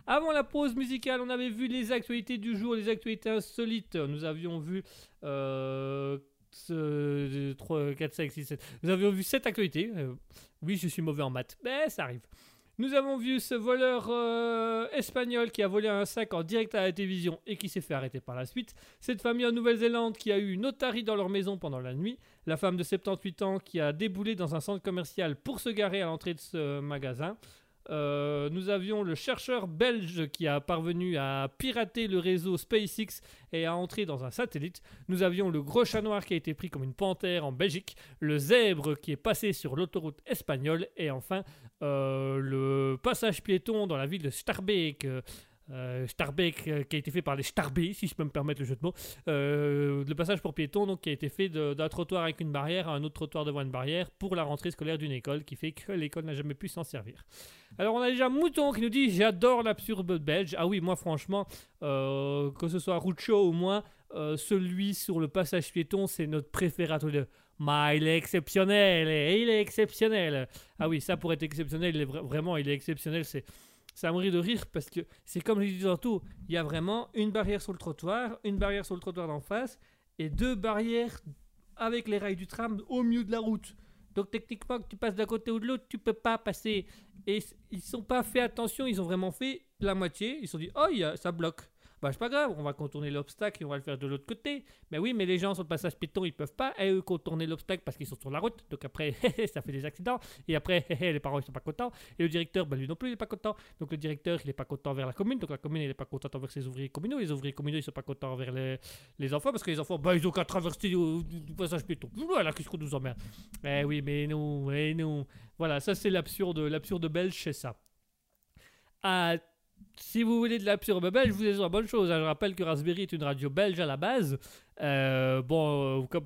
Avant la pause musicale, on avait vu les actualités du jour, les actualités insolites. Nous avions vu euh, ce- 3, 4, 5, 6, 7. Nous avions vu 7 actualités. Euh, oui, je suis mauvais en maths, mais ça arrive. Nous avons vu ce voleur euh, espagnol qui a volé un sac en direct à la télévision et qui s'est fait arrêter par la suite. Cette famille en Nouvelle-Zélande qui a eu une otarie dans leur maison pendant la nuit. La femme de 78 ans qui a déboulé dans un centre commercial pour se garer à l'entrée de ce magasin. Euh, nous avions le chercheur belge qui a parvenu à pirater le réseau SpaceX et à entrer dans un satellite. Nous avions le gros chat noir qui a été pris comme une panthère en Belgique. Le zèbre qui est passé sur l'autoroute espagnole. Et enfin, euh, le passage piéton dans la ville de Starbeek. Euh, Starbeek, euh, qui a été fait par les Starbés, si je peux me permettre le jeu de mots. Euh, le passage pour piétons donc, qui a été fait de- d'un trottoir avec une barrière à un autre trottoir devant une barrière pour la rentrée scolaire d'une école, qui fait que l'école n'a jamais pu s'en servir. Alors on a déjà Mouton qui nous dit j'adore l'absurde belge. Ah oui, moi franchement, euh, que ce soit Rucho ou moi, celui sur le passage piéton, c'est notre préféré deux. Mais il est exceptionnel, il est exceptionnel. Ah oui, ça pour être exceptionnel, il est vra- vraiment, il est exceptionnel. C'est, ça me rit de rire parce que c'est comme je disais tantôt, il y a vraiment une barrière sur le trottoir, une barrière sur le trottoir d'en face, et deux barrières avec les rails du tram au milieu de la route. Donc techniquement, que tu passes d'un côté ou de l'autre, tu peux pas passer. Et ils sont pas fait attention, ils ont vraiment fait la moitié. Ils se sont dit, oh, ça bloque. Bah, c'est pas grave, on va contourner l'obstacle et on va le faire de l'autre côté. Mais oui, mais les gens sur le passage piéton, ils peuvent pas, et eux, contourner l'obstacle parce qu'ils sont sur la route. Donc après, ça fait des accidents. Et après, les parents, ils sont pas contents. Et le directeur, bah, lui non plus, il est pas content. Donc le directeur, il est pas content envers la commune. Donc la commune, il est pas content envers ses ouvriers communaux. Les ouvriers communaux, ils sont pas contents envers les, enfants parce que les enfants, bah, ils ont qu'à traverser du, passage piéton. Voilà, qu'est-ce qu'on nous emmerde. Eh oui, mais non, eh non. Voilà, ça c'est l'absurde, l'absurde belge, c'est ça. Ah, si vous voulez de l'absurde belge, je vous ai une bonne chose. hein. Je rappelle que Raspberry est une radio belge à la base. Euh, bon, euh, comme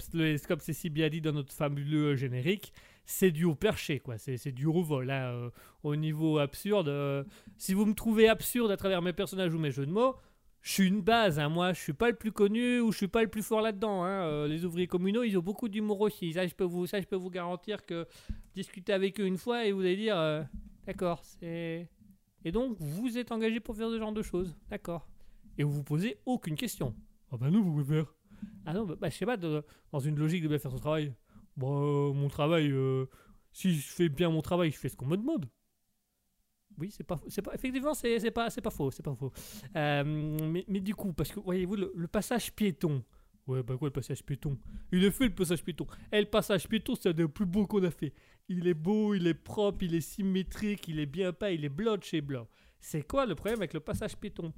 c'est si bien dit dans notre fabuleux générique, c'est du haut perché, quoi. C'est du haut vol. hein, euh, au niveau absurde, si vous me trouvez absurde à travers mes personnages ou mes jeux de mots, je suis une base. hein. Moi, je suis pas le plus connu ou je suis pas le plus fort là-dedans. hein. Les ouvriers communaux, ils ont beaucoup d'humour aussi. Ça, je peux vous, ça, je peux vous garantir que discuter avec eux une fois et vous allez dire, d'accord, c'est. Et donc, vous êtes engagé pour faire ce genre de choses, d'accord. Et vous vous posez aucune question. Ah bah non, vous pouvez faire. Ah non, bah, bah, je sais pas, dans une logique de bien faire son travail. Bon, euh, mon travail, euh, si je fais bien mon travail, je fais ce qu'on me demande. Oui, c'est pas, c'est pas, effectivement, c'est, c'est pas, c'est pas faux, c'est pas faux. Euh, mais, mais du coup, parce que voyez-vous, le, passage piéton. Ouais, bah quoi, le passage piéton? Il est fait le passage piéton. Et le passage piéton, c'est un des plus beaux qu'on a fait. Il est beau, il est propre, il est symétrique, il est bien peint, il est blanc de chez blanc. C'est quoi le problème avec le passage piéton?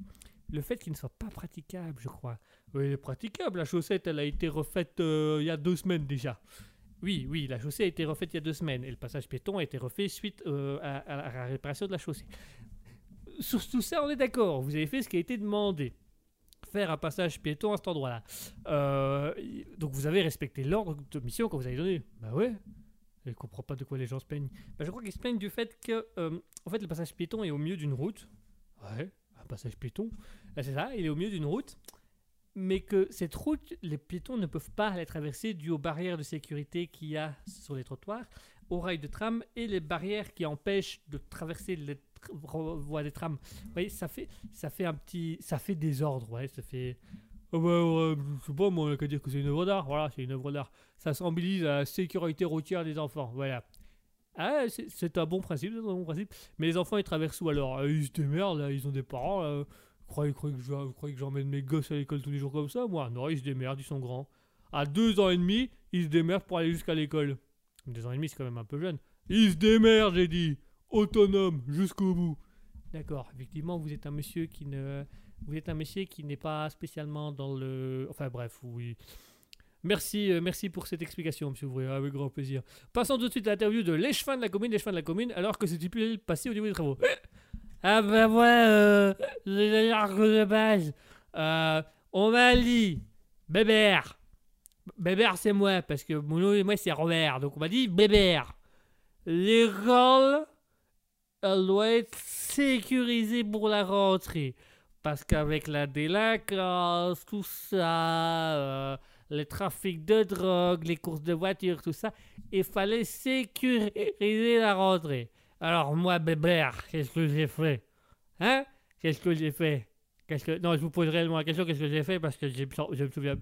Le fait qu'il ne soit pas praticable, je crois. Oui, elle est praticable. La chaussette, elle a été refaite euh, il y a deux semaines déjà. Oui, oui, la chaussée a été refaite il y a deux semaines. Et le passage piéton a été refait suite euh, à, à la réparation de la chaussée. Sur tout ça, on est d'accord. Vous avez fait ce qui a été demandé. Faire un passage piéton à cet endroit-là. Euh, donc vous avez respecté l'ordre de mission qu'on vous avez donné. Bah ouais. Je comprends pas de quoi les gens se plaignent. Bah, je crois qu'ils se plaignent du fait que, euh, en fait, le passage piéton est au milieu d'une route. Ouais, un passage piéton. Bah, c'est ça, il est au milieu d'une route. Mais que cette route, les piétons ne peuvent pas la traverser dû aux barrières de sécurité qu'il y a sur les trottoirs, aux rails de tram et les barrières qui empêchent de traverser les voies des trams. Vous voyez, ça fait, ça fait un petit, ça fait désordre, ouais, ça fait. Oh bah, ouais, je sais pas, moi, on a qu'à dire que c'est une œuvre d'art. Voilà, c'est une œuvre d'art. Ça symbolise la sécurité routière des enfants. Voilà. Ah, c'est- un bon principe, c'est un bon principe. Mais les enfants, ils traversent où alors? Euh, Ils se démerdent, là, ils ont des parents. Là. Je- vous croyez que j'emmène mes gosses à l'école tous les jours comme ça? Moi, non, ils se démerdent, ils sont grands. À deux ans et demi, ils se démerdent pour aller jusqu'à l'école. Deux ans et demi, c'est quand même un peu jeune. Ils se démerdent, j'ai dit. Autonome, jusqu'au bout. D'accord, effectivement, vous êtes un monsieur qui ne. Vous êtes un monsieur qui n'est pas spécialement dans le. Enfin bref, oui. Merci, euh, merci pour cette explication, monsieur Ouvrier, avec grand plaisir. Passons tout de suite à l'interview de l'échevin de la commune, l'échevin de la commune, alors que c'était plus passé au niveau des travaux. Ah ben voilà, euh, de base. Euh, on m'a dit, Bébert. Bébert, c'est moi, parce que mon nom et moi, c'est Robert. Donc on m'a dit Bébert. L'école, elle doit être sécurisée pour la rentrée. Parce qu'avec la délinquance, tout ça, euh, les trafics de drogue, les courses de voitures, tout ça, il fallait sécuriser la rentrée. Alors moi, Bébert, qu'est-ce que j'ai fait? Hein? Qu'est-ce que j'ai fait? Qu'est-ce que... Non, je vous pose réellement la question, qu'est-ce que j'ai fait? Parce que je me souviens...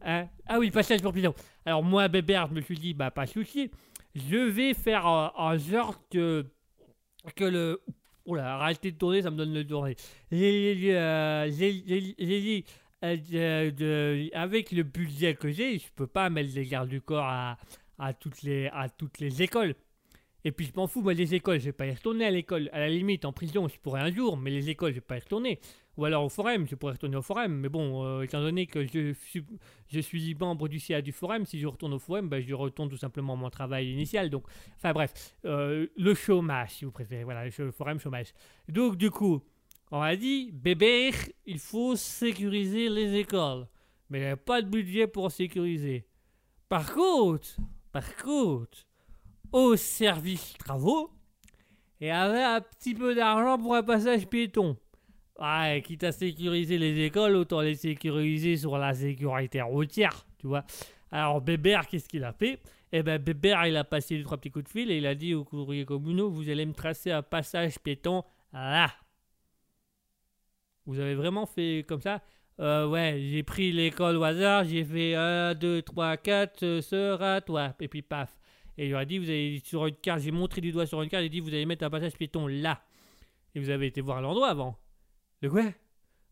Hein? Ah oui, passage pour piéton. Alors moi, Bébert, je me suis dit, bah pas de souci, je vais faire en sorte que, que le... Oula, arrêtez de tourner, ça me donne le tourner. J'ai euh, euh, de- avec le budget que j'ai, je peux pas mettre les gardes du corps à, à, toutes les, à toutes les écoles. Et puis je m'en fous, moi, les écoles, je vais pas y retourner à l'école. À la limite, en prison, je pourrais un jour, mais les écoles, je vais pas y retourner. Ou alors au forum, je pourrais retourner au forum. Mais bon, euh, étant donné que je suis, je suis membre du CA du forum, si je retourne au forum, ben, je retourne tout simplement à mon travail initial. Donc, enfin bref, euh, le chômage, si vous préférez. Voilà, le forum chômage. Donc, du coup, on a dit, bébé, il faut sécuriser les écoles. Mais il n'y a pas de budget pour sécuriser. Par contre, par contre, au service travaux, il y avait un petit peu d'argent pour un passage piéton. Ouais, quitte à sécuriser les écoles, autant les sécuriser sur la sécurité routière, tu vois. Alors Bébert, qu'est-ce qu'il a fait? Eh ben Bébert, il a passé deux trois petits coups de fil et il a dit aux courriers communaux, vous allez me tracer un passage piéton là. Vous avez vraiment fait comme ça? Euh, Ouais, j'ai pris l'école au hasard, j'ai fait 1, 2, 3, 4, sera toi, et puis paf. Et il a dit, vous avez sur une carte, j'ai montré du doigt sur une carte, il dit, vous allez mettre un passage piéton là. Et vous avez été voir l'endroit avant. De quoi?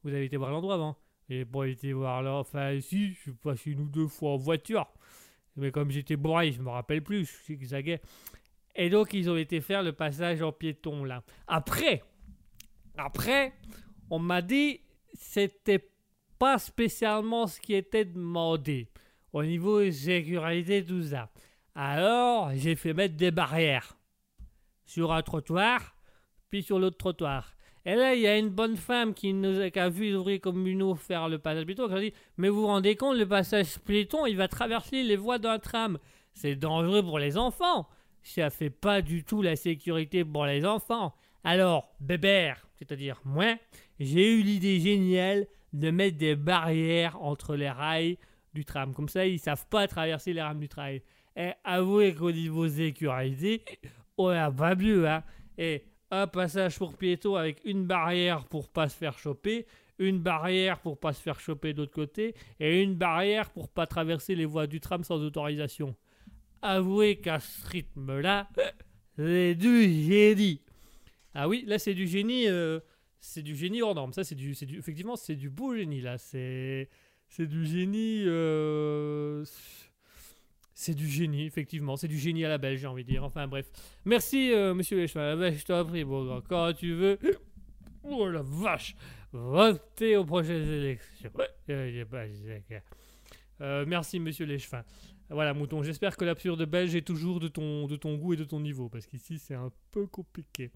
Vous avez été voir l'endroit avant. Et pas été voir là, enfin si, je suis passé une ou deux fois en voiture. Mais comme j'étais bourré, je me rappelle plus, je zigzaguais. Et donc ils ont été faire le passage en piéton là. Après, après, on m'a dit c'était pas spécialement ce qui était demandé au niveau sécurité tout ça. Alors j'ai fait mettre des barrières sur un trottoir, puis sur l'autre trottoir. Et là, il y a une bonne femme qui nous a, vu les ouvriers communaux faire le passage piéton, qui a dit Mais vous vous rendez compte, le passage piéton, il va traverser les voies d'un tram. C'est dangereux pour les enfants. Ça fait pas du tout la sécurité pour les enfants. Alors, bébert, c'est-à-dire moi, j'ai eu l'idée géniale de mettre des barrières entre les rails du tram. Comme ça, ils savent pas traverser les rames du tram. Et avouez qu'au niveau sécurité, on a pas mieux, hein. Et un passage pour piétons avec une barrière pour pas se faire choper, une barrière pour pas se faire choper de l'autre côté, et une barrière pour pas traverser les voies du tram sans autorisation. Avouez qu'à ce rythme-là, c'est du génie. Ah oui, là c'est du génie, euh, c'est du génie hors norme. Ça c'est du, du, effectivement c'est du beau génie là. C'est, c'est du génie. euh, c'est du génie, effectivement. C'est du génie à la belge, j'ai envie de dire. Enfin, bref. Merci, euh, monsieur Lechemin. Ben, je t'en prie, bon. Quand tu veux. Oh la vache voter aux prochaines élections. Euh, bah, euh, merci, monsieur Lechefin. Voilà, Mouton, j'espère que l'absurde belge est toujours de ton, de ton goût et de ton niveau, parce qu'ici, c'est un peu compliqué.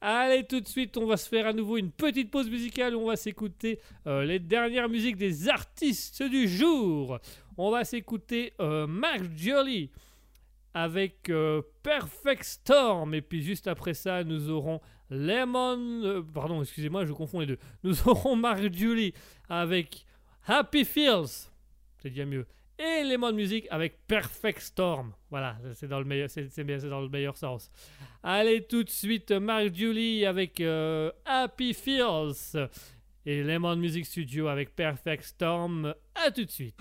Allez, tout de suite, on va se faire à nouveau une petite pause musicale. On va s'écouter euh, les dernières musiques des artistes du jour. On va s'écouter euh, Mark Jolie avec euh, Perfect Storm. Et puis juste après ça, nous aurons Lemon. pardon, excusez-moi, je confonds les deux. Nous aurons Mark Jolie avec Happy Feels. C'est déjà mieux et Lemon Music avec Perfect Storm. Voilà, c'est dans le meilleur, c'est, dans le meilleur sens. Allez tout de suite, Mark Julie avec euh, Happy Feels et Lemon Music Studio avec Perfect Storm. À tout de suite.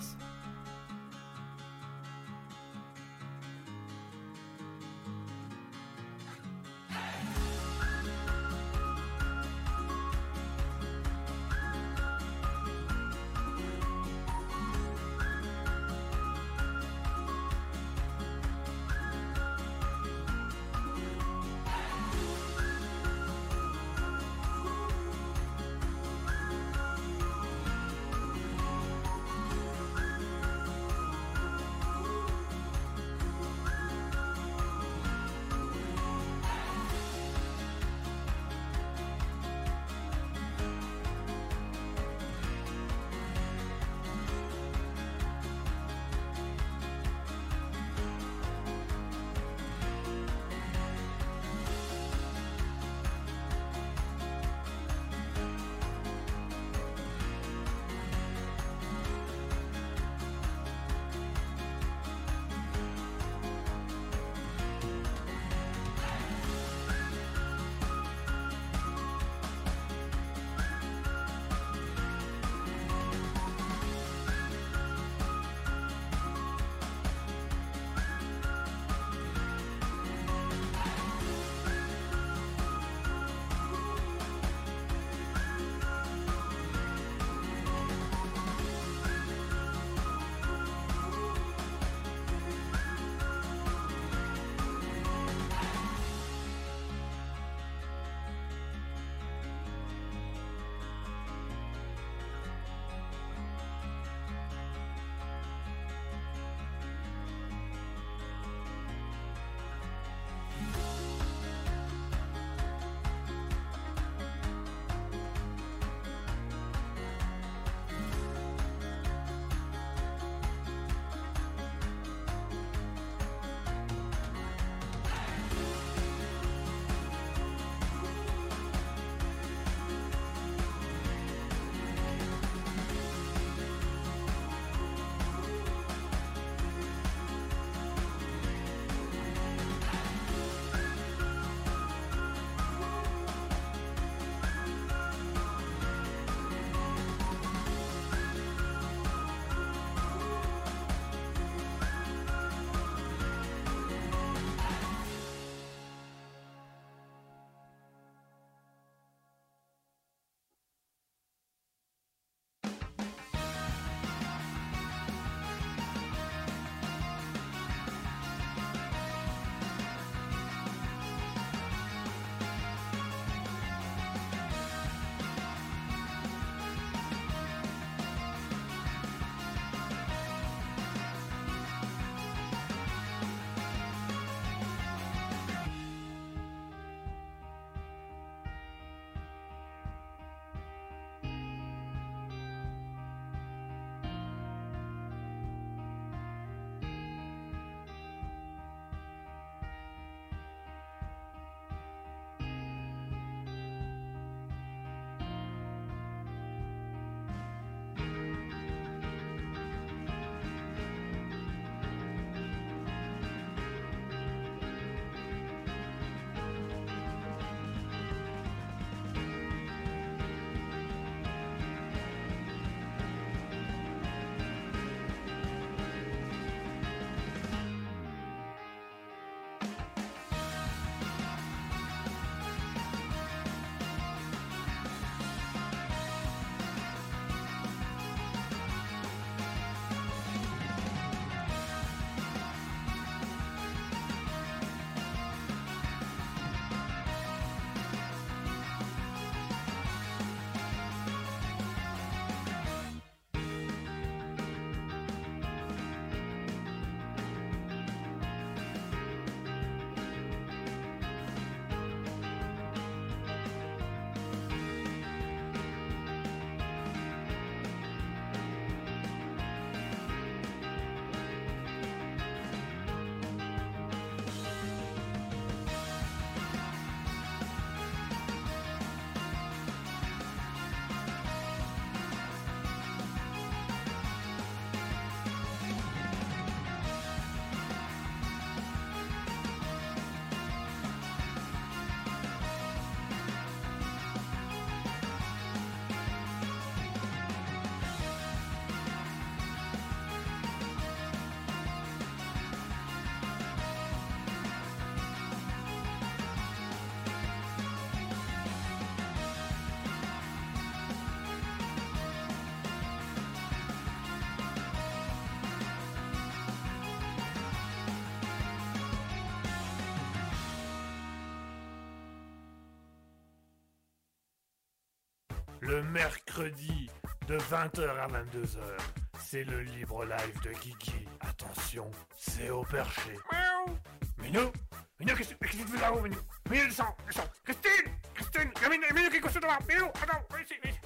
Mercredi de 20h à 22h. C'est le libre live de Kiki. Attention, c'est au perché. Miaou. Minou Minou, qu'est-ce que tu fais là-haut, Minou? Minou, descends, descends Christine Christine Il y a Minou, Minou qui est couché devant Minou, attends, viens ici, viens ici.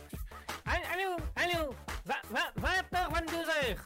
Allô, allô, 20h, 22h.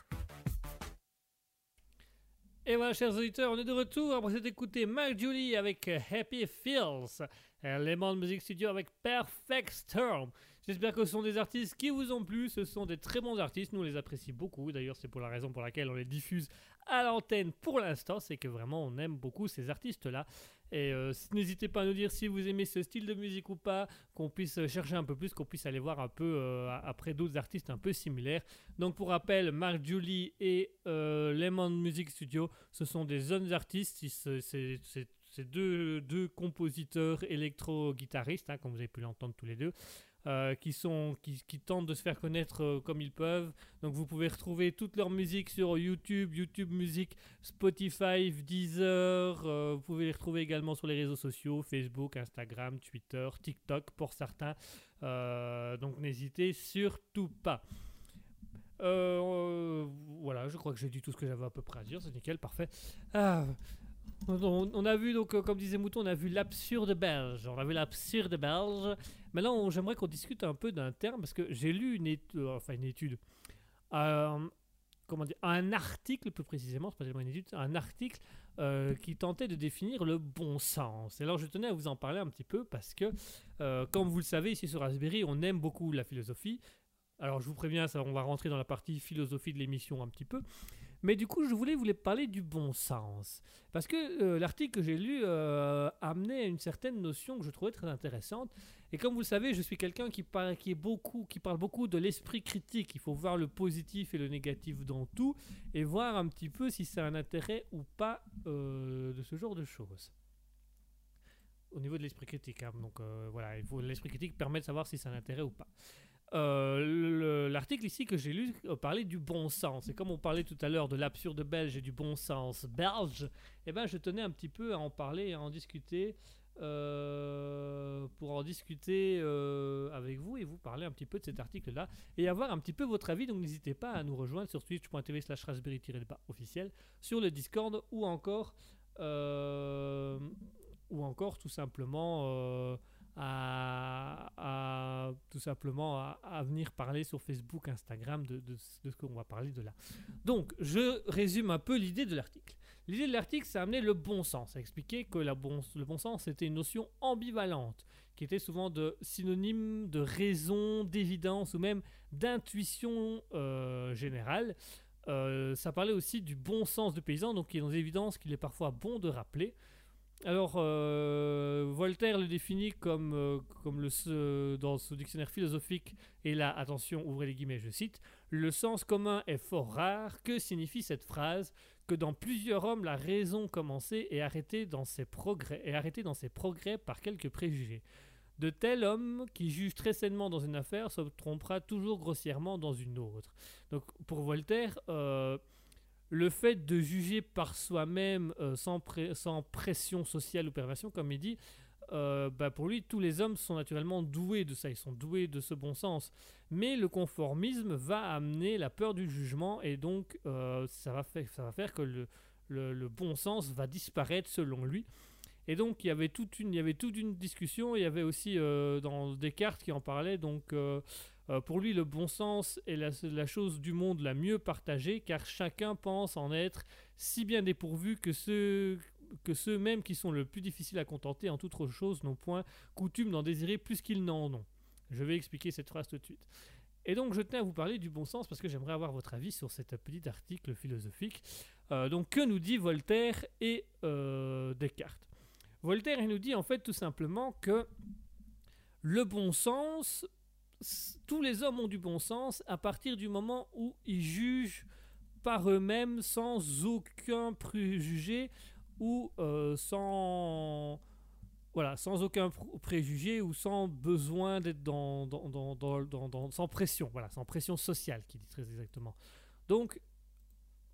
Et voilà, chers auditeurs, on est de retour après s'être écouté Mark Julie avec euh, Happy Feels, euh, Lemon Music Studio avec Perfect Storm. J'espère que ce sont des artistes qui vous ont plu, ce sont des très bons artistes, nous on les apprécie beaucoup, d'ailleurs c'est pour la raison pour laquelle on les diffuse à l'antenne pour l'instant, c'est que vraiment on aime beaucoup ces artistes-là. Et euh, n'hésitez pas à nous dire si vous aimez ce style de musique ou pas, qu'on puisse chercher un peu plus, qu'on puisse aller voir un peu euh, après d'autres artistes un peu similaires. Donc pour rappel, Mark Julie et euh, Lemon Music Studio, ce sont des jeunes artistes, c'est deux, compositeurs électro-guitaristes, hein, comme vous avez pu l'entendre tous les deux. Euh, qui, sont, qui, tentent de se faire connaître euh, comme ils peuvent. Donc vous pouvez retrouver toute leur musique sur YouTube, YouTube Music, Spotify, Deezer. Euh, vous pouvez les retrouver également sur les réseaux sociaux, Facebook, Instagram, Twitter, TikTok pour certains. donc n'hésitez surtout pas. voilà, je crois que j'ai dit tout ce que j'avais à peu près à dire, c'est nickel, parfait. Ah, on, a vu, donc, euh, comme disait Mouton, on a vu l'absurde belge. On a vu l'absurde belge. Maintenant, j'aimerais qu'on discute un peu d'un terme, parce que j'ai lu une étude, euh, enfin une étude, euh, comment dire, un article plus précisément, c'est pas tellement une étude, un article qui tentait de définir le bon sens. Et alors, je tenais à vous en parler un petit peu, parce que, comme vous le savez, ici sur Raspberry, on aime beaucoup la philosophie. Alors, je vous préviens, ça, on va rentrer dans la partie philosophie de l'émission un petit peu. Mais du coup, je voulais vous parler du bon sens. Parce que euh, l'article que j'ai lu euh, amenait une certaine notion que je trouvais très intéressante. Et comme vous le savez, je suis quelqu'un qui, parle, beaucoup, qui parle beaucoup de l'esprit critique. Il faut voir le positif et le négatif dans tout et voir un petit peu si c'est un intérêt ou pas euh, de ce genre de choses. Au niveau de l'esprit critique. Hein. Donc voilà, l'esprit critique permet de savoir si c'est un intérêt ou pas. Euh, l'article ici que j'ai lu euh, parlait du bon sens. Et comme on parlait tout à l'heure de l'absurde belge et du bon sens belge, eh ben, je tenais un petit peu à en parler et à en discuter. Euh, pour en discuter avec vous et vous parler un petit peu de cet article-là et avoir un petit peu votre avis. Donc n'hésitez pas à nous rejoindre sur twitch.tv slash raspberry officiel, sur le Discord ou encore, ou encore tout simplement à, tout simplement à, venir parler sur Facebook, Instagram de, ce qu'on va parler de là. Donc, je résume un peu l'idée de l'article. L'idée de l'article, c'est amener le bon sens, à expliquer que le bon sens était une notion ambivalente, qui était souvent synonyme de raison, d'évidence ou même d'intuition euh, générale. Euh, ça parlait aussi du bon sens de paysan, donc il est dans évidence qu'il est parfois bon de rappeler. Alors, euh, Voltaire le définit comme, euh, comme le, dans ce dictionnaire philosophique, et là, attention, ouvrez les guillemets, je cite, Le sens commun est fort rare. Que signifie cette phrase? Que dans plusieurs hommes, la raison commençait et arrêtait dans ses progrès, et arrêtée dans ses progrès par quelques préjugés. De tel homme qui juge très sainement dans une affaire se trompera toujours grossièrement dans une autre. Donc, pour Voltaire, euh, le fait de juger par soi-même euh, sans, pression sociale ou perversion, comme il dit, euh, bah, pour lui, tous les hommes sont naturellement doués de ça, ils sont doués de ce bon sens. Mais le conformisme va amener la peur du jugement et donc euh, ça, va faire, que le, bon sens va disparaître selon lui. Et donc il y avait toute une, il y avait toute une discussion, il y avait aussi dans Descartes qui en parlait, donc euh, pour lui, le bon sens est la, chose du monde la mieux partagée, car chacun pense en être si bien dépourvu que ceux que ceux-mêmes qui sont le plus difficiles à contenter en toute autre chose n'ont point coutume d'en désirer plus qu'ils n'en ont. Je vais expliquer cette phrase tout de suite. Et donc je tenais à vous parler du bon sens parce que j'aimerais avoir votre avis sur cet petit article philosophique. Euh, donc que nous dit Voltaire et euh, Descartes? Voltaire il nous dit en fait tout simplement que le bon sens tous les hommes ont du bon sens à partir du moment où ils jugent par eux-mêmes sans aucun préjugé ou euh, sans voilà sans aucun préjugé ou sans besoin d'être dans, dans, sans pression voilà sans pression sociale qui dit très exactement. Donc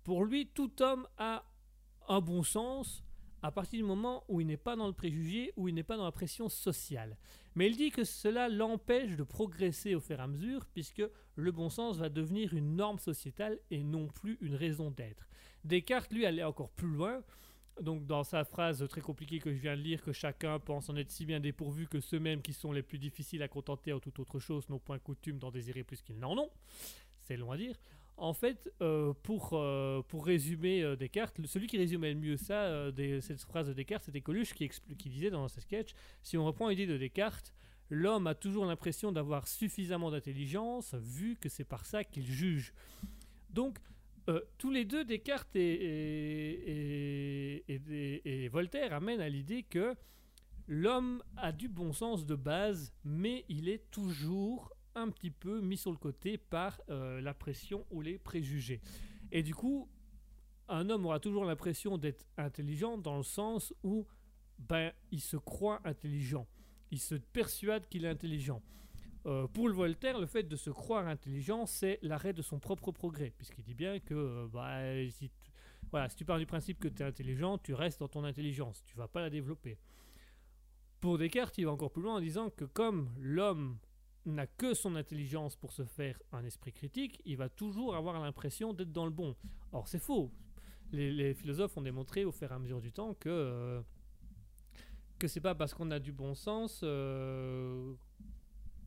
pour lui tout homme a un bon sens à partir du moment où il n'est pas dans le préjugé, où il n'est pas dans la pression sociale. Mais il dit que cela l'empêche de progresser au fur et à mesure, puisque le bon sens va devenir une norme sociétale et non plus une raison d'être. Descartes, lui, allait encore plus loin. Donc, dans sa phrase très compliquée que je viens de lire, que chacun pense en être si bien dépourvu que ceux-mêmes qui sont les plus difficiles à contenter en toute autre chose n'ont point coutume d'en désirer plus qu'ils n'en ont. C'est long à dire. En fait, euh, pour, euh, pour résumer euh, Descartes, celui qui résumait le mieux ça, cette phrase de Descartes, c'était Coluche qui, disait dans ses sketchs si on reprend l'idée de Descartes, l'homme a toujours l'impression d'avoir suffisamment d'intelligence, vu que c'est par ça qu'il juge. Donc, tous les deux, Descartes et- et Voltaire amènent à l'idée que l'homme a du bon sens de base, mais il est toujours un petit peu mis sur le côté par euh, la pression ou les préjugés. Et du coup, un homme aura toujours l'impression d'être intelligent dans le sens où ben, il se croit intelligent. Il se persuade qu'il est intelligent. Euh, pour le Voltaire, le fait de se croire intelligent, c'est l'arrêt de son propre progrès, puisqu'il dit bien que euh, bah, si, tu, voilà, si tu pars du principe que tu es intelligent, tu restes dans ton intelligence, tu vas pas la développer. Pour Descartes, il va encore plus loin en disant que comme l'homme n'a que son intelligence pour se faire un esprit critique, il va toujours avoir l'impression d'être dans le bon. Or, c'est faux. Les, philosophes ont démontré au fur et à mesure du temps que euh, que c'est pas parce qu'on a du bon sens euh,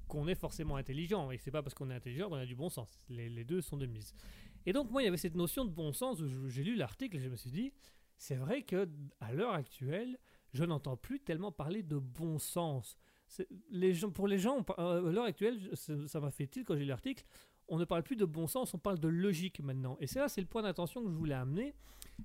qu'on est forcément intelligent et c'est pas parce qu'on est intelligent qu'on a du bon sens. Les, deux sont de mise. Et donc moi il y avait cette notion de bon sens où j'ai lu l'article et je me suis dit c'est vrai que à l'heure actuelle je n'entends plus tellement parler de bon sens. Pour les gens, euh, à l'heure actuelle, ça m'a fait tilt quand j'ai lu l'article, on ne parle plus de bon sens, on parle de logique maintenant. Et c'est là, c'est le point d'attention que je voulais amener,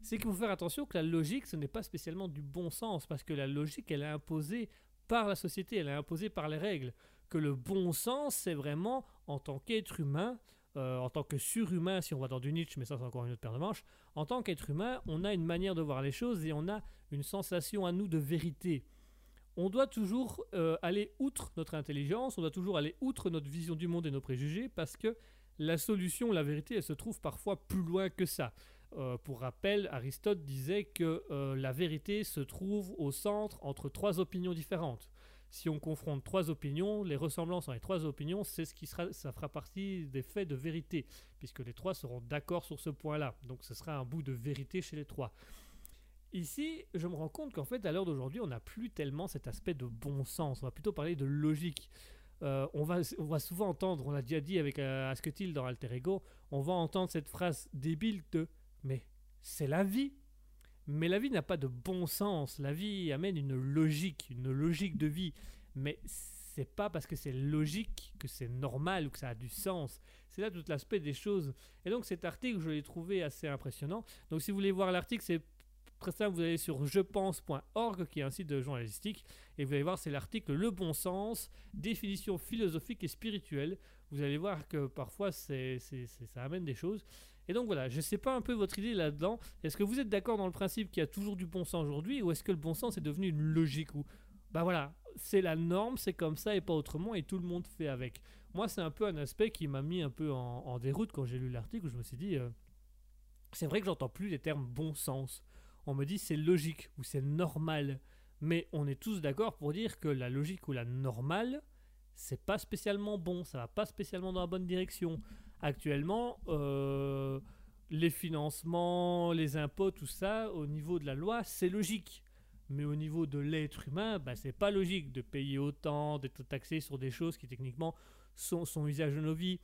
c'est qu'il faut faire attention que la logique, ce n'est pas spécialement du bon sens, parce que la logique, elle est imposée par la société, elle est imposée par les règles. Que le bon sens, c'est vraiment en tant qu'être humain, euh, en tant que surhumain, si on va dans du Nietzsche, mais ça c'est encore une autre paire de manches, en tant qu'être humain, on a une manière de voir les choses et on a une sensation à nous de vérité. On doit toujours euh, aller outre notre intelligence, on doit toujours aller outre notre vision du monde et nos préjugés, parce que la solution, la vérité, elle se trouve parfois plus loin que ça. Euh, pour rappel, Aristote disait que euh, la vérité se trouve au centre entre trois opinions différentes. Si on confronte trois opinions, les ressemblances entre les trois opinions, c'est ce qui sera, ça fera partie des faits de vérité, puisque les trois seront d'accord sur ce point-là. Donc ce sera un bout de vérité chez les trois. Ici, je me rends compte qu'en fait, à l'heure d'aujourd'hui, on n'a plus tellement cet aspect de bon sens. On va plutôt parler de logique. Euh, on, va, on va souvent entendre, on l'a déjà dit avec euh, Asketil dans Alter Ego, on va entendre cette phrase débile de Mais c'est la vie. Mais la vie n'a pas de bon sens. La vie amène une logique, une logique de vie. Mais c'est pas parce que c'est logique que c'est normal ou que ça a du sens. C'est là tout l'aspect des choses. Et donc cet article, je l'ai trouvé assez impressionnant. Donc si vous voulez voir l'article, c'est très simple, vous allez sur jepense.org, qui est un site de journalistique, et vous allez voir, c'est l'article Le bon sens, définition philosophique et spirituelle. Vous allez voir que parfois, ça amène des choses. Et donc voilà, je ne sais pas un peu votre idée là-dedans. Est-ce que vous êtes d'accord dans le principe qu'il y a toujours du bon sens aujourd'hui, ou est-ce que le bon sens est devenu une logique où, bah voilà, c'est la norme, c'est comme ça et pas autrement, et tout le monde fait avec. Moi, c'est un peu un aspect qui m'a mis un peu en, en déroute quand j'ai lu l'article, où je me suis dit, euh, c'est vrai que j'entends plus les termes bon sens on me dit c'est logique ou c'est normal. Mais on est tous d'accord pour dire que la logique ou la normale, c'est pas spécialement bon, ça va pas spécialement dans la bonne direction. Actuellement, euh, les financements, les impôts, tout ça, au niveau de la loi, c'est logique. Mais au niveau de l'être humain, bah, c'est pas logique de payer autant, d'être taxé sur des choses qui techniquement sont, sont usage de nos vies.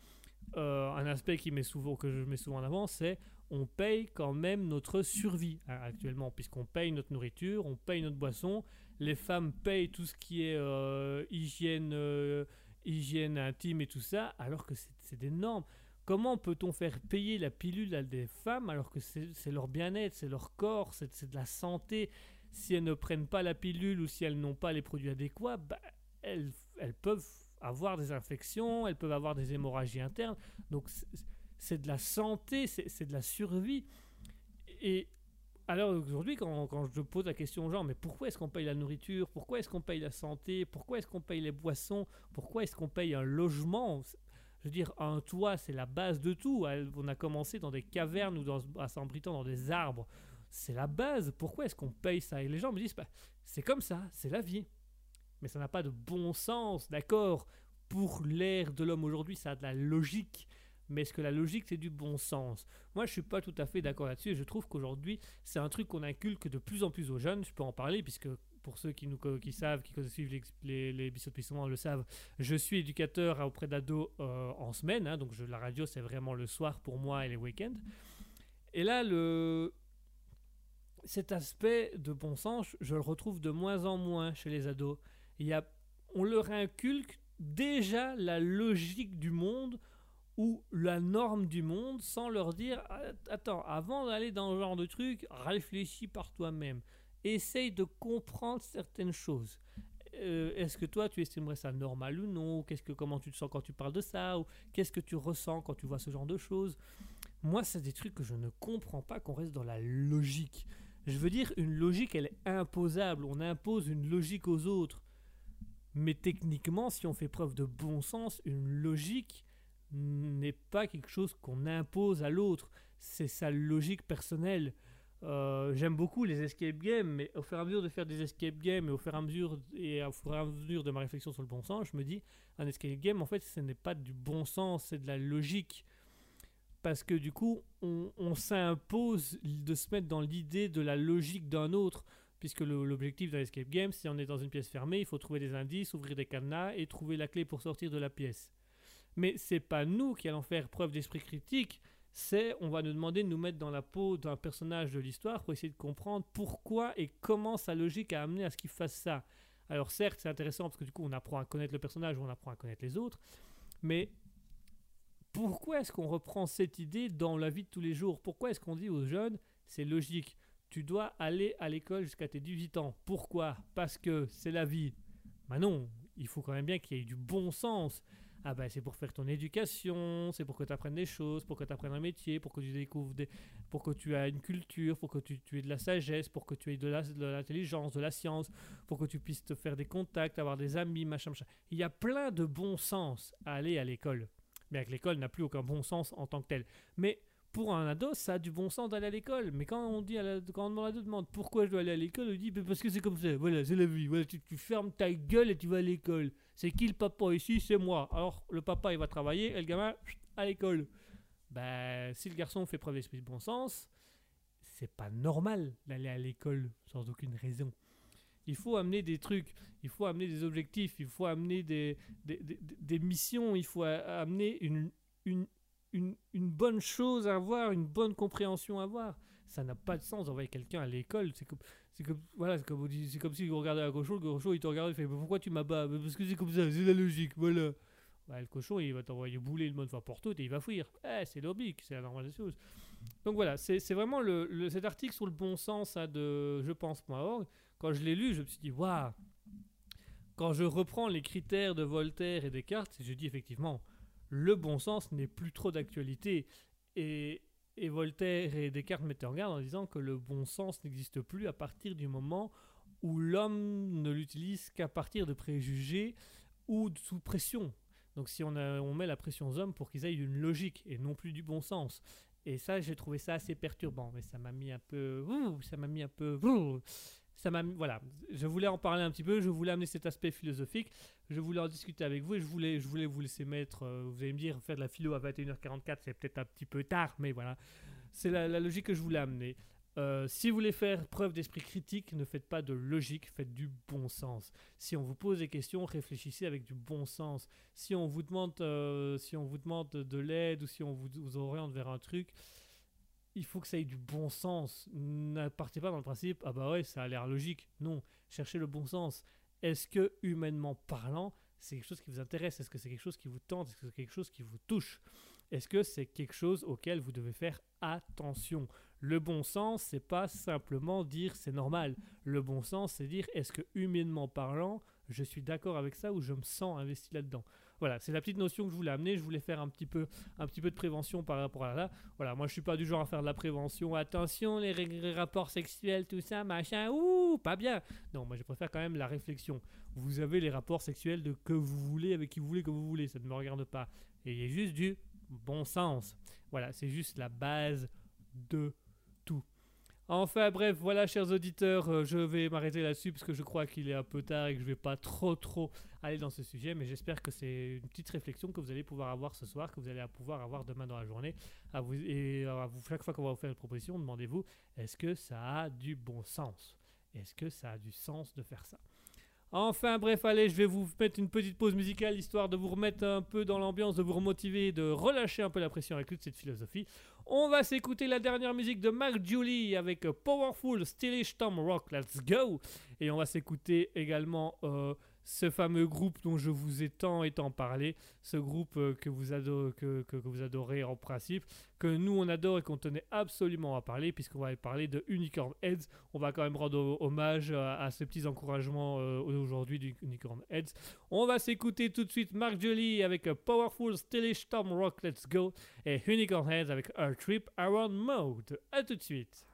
Euh, un aspect qui met souvent, que je mets souvent en avant, c'est on paye quand même notre survie hein, actuellement, puisqu'on paye notre nourriture, on paye notre boisson, les femmes payent tout ce qui est euh, hygiène, euh, hygiène intime et tout ça, alors que c'est normes. Comment peut-on faire payer la pilule à des femmes alors que c'est leur bien-être, c'est leur corps, c'est de la santé? Si elles ne prennent pas la pilule ou si elles n'ont pas les produits adéquats, bah, elles, peuvent avoir des infections, elles peuvent avoir des hémorragies internes. C'est- de la santé, c'est de la survie. Et alors aujourd'hui, quand, quand je pose la question aux gens, mais pourquoi est-ce qu'on paye la nourriture? Pourquoi est-ce qu'on paye la santé? Pourquoi est-ce qu'on paye les boissons? Pourquoi est-ce qu'on paye un logement? Je veux dire, un toit, c'est la base de tout. On a commencé dans des cavernes ou dans, à Saint-Britant dans des arbres. c'est la base. Pourquoi est-ce qu'on paye ça? Et les gens me disent, bah, c'est comme ça, c'est la vie. Mais ça n'a pas de bon sens, d'accord? Pour l'ère de l'homme aujourd'hui, ça a de la logique. Mais est-ce que la logique, c'est du bon sens? Moi, je suis pas tout à fait d'accord là-dessus. Je trouve qu'aujourd'hui, c'est un truc qu'on inculque de plus en plus aux jeunes. Je peux en parler, puisque pour ceux qui, nous, qui savent, qui suivent les, les, les le savent, je suis éducateur auprès d'ados euh, en semaine. Hein, donc la radio, c'est vraiment le soir pour moi et les week-ends. Et là, le, cet aspect de bon sens, je le retrouve de moins en moins chez les ados. Il y a, on leur inculque déjà la logique du monde la norme du monde sans leur dire attends, avant d'aller dans ce genre de truc, réfléchis par toi-même. Essaye de comprendre certaines choses. Euh, est-ce que toi tu estimerais ça normal ou non? Qu'est-ce que comment tu te sens quand tu parles de ça? Ou qu'est-ce que tu ressens quand tu vois ce genre de choses? Moi, c'est des trucs que je ne comprends pas qu'on reste dans la logique. Je veux dire, une logique, elle est imposable. On impose une logique aux autres. Mais techniquement, si on fait preuve de bon sens, une logique n'est pas quelque chose qu'on impose à l'autre. C'est sa logique personnelle. Euh, j'aime beaucoup les escape games, mais au fur et à mesure de faire des escape games et au fur et à mesure, et au fur et à mesure de ma réflexion sur le bon sens, je me dis, un escape game, en fait, ce n'est pas du bon sens, c'est de la logique parce que du coup, on, s'impose de se mettre dans l'idée de la logique d'un autre, puisque l'objectif d'un escape game, si on est dans une pièce fermée, il faut trouver des indices, ouvrir des cadenas et trouver la clé pour sortir de la pièce. Mais c'est pas nous qui allons faire preuve d'esprit critique, c'est on va nous demander de nous mettre dans la peau d'un personnage de l'histoire pour essayer de comprendre pourquoi et comment sa logique a amené à ce qu'il fasse ça. Alors certes, c'est intéressant parce que du coup, on apprend à connaître le personnage, ou on apprend à connaître les autres, mais pourquoi est-ce qu'on reprend cette idée dans la vie de tous les jours? Pourquoi est-ce qu'on dit aux jeunes, c'est logique, tu dois aller à l'école jusqu'à tes 18 ans Pourquoi? Parce que c'est la vie. Ben non, il faut quand même bien qu'il y ait du bon sens. Ah ben c'est pour faire ton éducation, c'est pour que tu apprennes des choses, pour que tu apprennes un métier, pour que tu découvres des... pour que tu aies une culture, pour que tu, aies de la sagesse, pour que tu aies de l'intelligence, de, de la science, pour que tu puisses te faire des contacts, avoir des amis, machin, machin. Il y a plein de bon sens à aller à l'école mais avec l'école n'a plus aucun bon sens en tant que tel. Mais pour un ado, ça a du bon sens d'aller à l'école. Mais quand on dit à la, quand on demande demande pourquoi je dois aller à l'école, on dit parce que c'est comme ça. Voilà, c'est la vie. Voilà, tu, fermes ta gueule et tu vas à l'école. C'est qui le papa ici? C'est moi. Alors le papa il va travailler et le gamin à l'école. Ben si le garçon fait preuve d'esprit de bon sens, c'est pas normal d'aller à l'école sans aucune raison. Il faut amener des trucs, il faut amener des objectifs, il faut amener des, missions, il faut amener une, une, une, bonne chose à avoir, une bonne compréhension à avoir. Ça n'a pas de sens d'envoyer quelqu'un à l'école. C'est comme, c'est comme, voilà, c'est comme, c'est comme si vous regardez un cochon, le cochon il te regarde, il fait Pourquoi tu m'abats Parce que c'est comme ça, c'est la logique, voilà. Bah, le cochon il va t'envoyer bouler le mode fois pour tout et il va fuir. Eh, c'est logique, c'est la normale des choses. Donc voilà, c'est, vraiment le, cet article sur le bon sens hein, de je pense moi quand je l'ai lu, je me suis dit, waouh Quand je reprends les critères de Voltaire et Descartes, je dis effectivement, le bon sens n'est plus trop d'actualité. Et, Voltaire et Descartes mettaient en garde en disant que le bon sens n'existe plus à partir du moment où l'homme ne l'utilise qu'à partir de préjugés ou sous pression. Donc si on, met la pression aux hommes pour qu'ils aient une logique et non plus du bon sens. Et ça, j'ai trouvé ça assez perturbant, mais ça m'a mis un peu, ça m'a mis un peu, ça m'a voilà, je voulais en parler un petit peu, je voulais amener cet aspect philosophique, je voulais en discuter avec vous et je voulais, je voulais vous laisser mettre, euh, vous allez me dire, faire de la philo à 21h44, c'est peut-être un petit peu tard, mais voilà, c'est la, logique que je voulais amener. Euh, si vous voulez faire preuve d'esprit critique, ne faites pas de logique, faites du bon sens. Si on vous pose des questions, réfléchissez avec du bon sens. Si on vous demande, euh, si on vous demande de l'aide ou si on vous, vous oriente vers un truc, il faut que ça ait du bon sens. Ne partez pas dans le principe, ah bah ouais, ça a l'air logique. Non, cherchez le bon sens. Est-ce que, humainement parlant, c'est quelque chose qui vous intéresse? Est-ce que c'est quelque chose qui vous tente? Est-ce que c'est quelque chose qui vous touche? Est-ce que c'est quelque chose auquel vous devez faire attention? Le bon sens, c'est pas simplement dire c'est normal. Le bon sens, c'est dire est-ce que, humainement parlant, je suis d'accord avec ça ou je me sens investi là-dedans? Voilà, c'est la petite notion que je voulais amener. Je voulais faire un petit peu, un petit peu de prévention par rapport à là. Voilà, moi je suis pas du genre à faire de la prévention. Attention, les, rapports sexuels, tout ça, machin, ouh, pas bien. Non, moi je préfère quand même la réflexion. Vous avez les rapports sexuels de que vous voulez, avec qui vous voulez, que vous voulez. Ça ne me regarde pas. Et il y a juste du bon sens. Voilà, c'est juste la base de. Enfin bref, voilà chers auditeurs, euh, je vais m'arrêter là-dessus parce que je crois qu'il est un peu tard et que je vais pas trop trop aller dans ce sujet, mais j'espère que c'est une petite réflexion que vous allez pouvoir avoir ce soir, que vous allez pouvoir avoir demain dans la journée. À vous, et à vous, chaque fois qu'on va vous faire une proposition, demandez-vous est-ce que ça a du bon sens? Est-ce que ça a du sens de faire ça? Enfin bref, allez, je vais vous mettre une petite pause musicale histoire de vous remettre un peu dans l'ambiance, de vous remotiver, de relâcher un peu la pression avec toute cette philosophie. On va s'écouter la dernière musique de Mark Julie avec Powerful Stylish Tom Rock, Let's Go. Et on va s'écouter également euh, ce fameux groupe dont je vous ai tant et tant parlé, ce groupe euh, que, vous adorez, que, vous adorez en principe, que nous on adore et qu'on tenait absolument à parler, puisqu'on va parler de Unicorn Heads. On va quand même rendre hommage à, ces petits encouragements euh, aujourd'hui du Unicorn Heads. On va s'écouter tout de suite Mark Jolie avec Powerful Stylish Tom Rock Let's Go et Unicorn Heads avec Our Trip Around Mode. A tout de suite.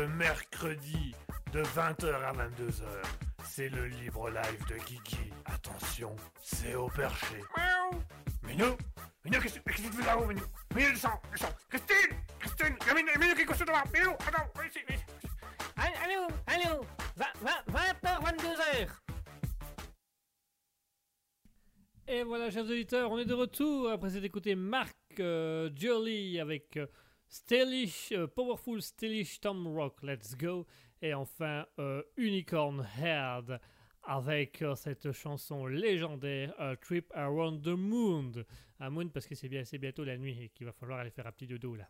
Le mercredi de 20h à 22h. C'est le libre live de Guigui. Attention, c'est au perché. Miaou. Minou Minou, qu'est-ce que tu fais là-haut, Minou? Minou, descends, descends Christine Christine Minou, Minou qui est couché devant Minou, attends, ici, ici. Allô, allô, 20h, 22h. Et voilà, chers auditeurs, on est de retour après s'être écouté Marc euh, Jolly avec euh, Stylish, euh, Powerful Stylish Tom Rock, Let's Go. Et enfin, euh, Unicorn Head avec euh, cette chanson légendaire A Trip Around the Moon. À Moon parce que c'est bien, bientôt la nuit et qu'il va falloir aller faire un petit dodo là.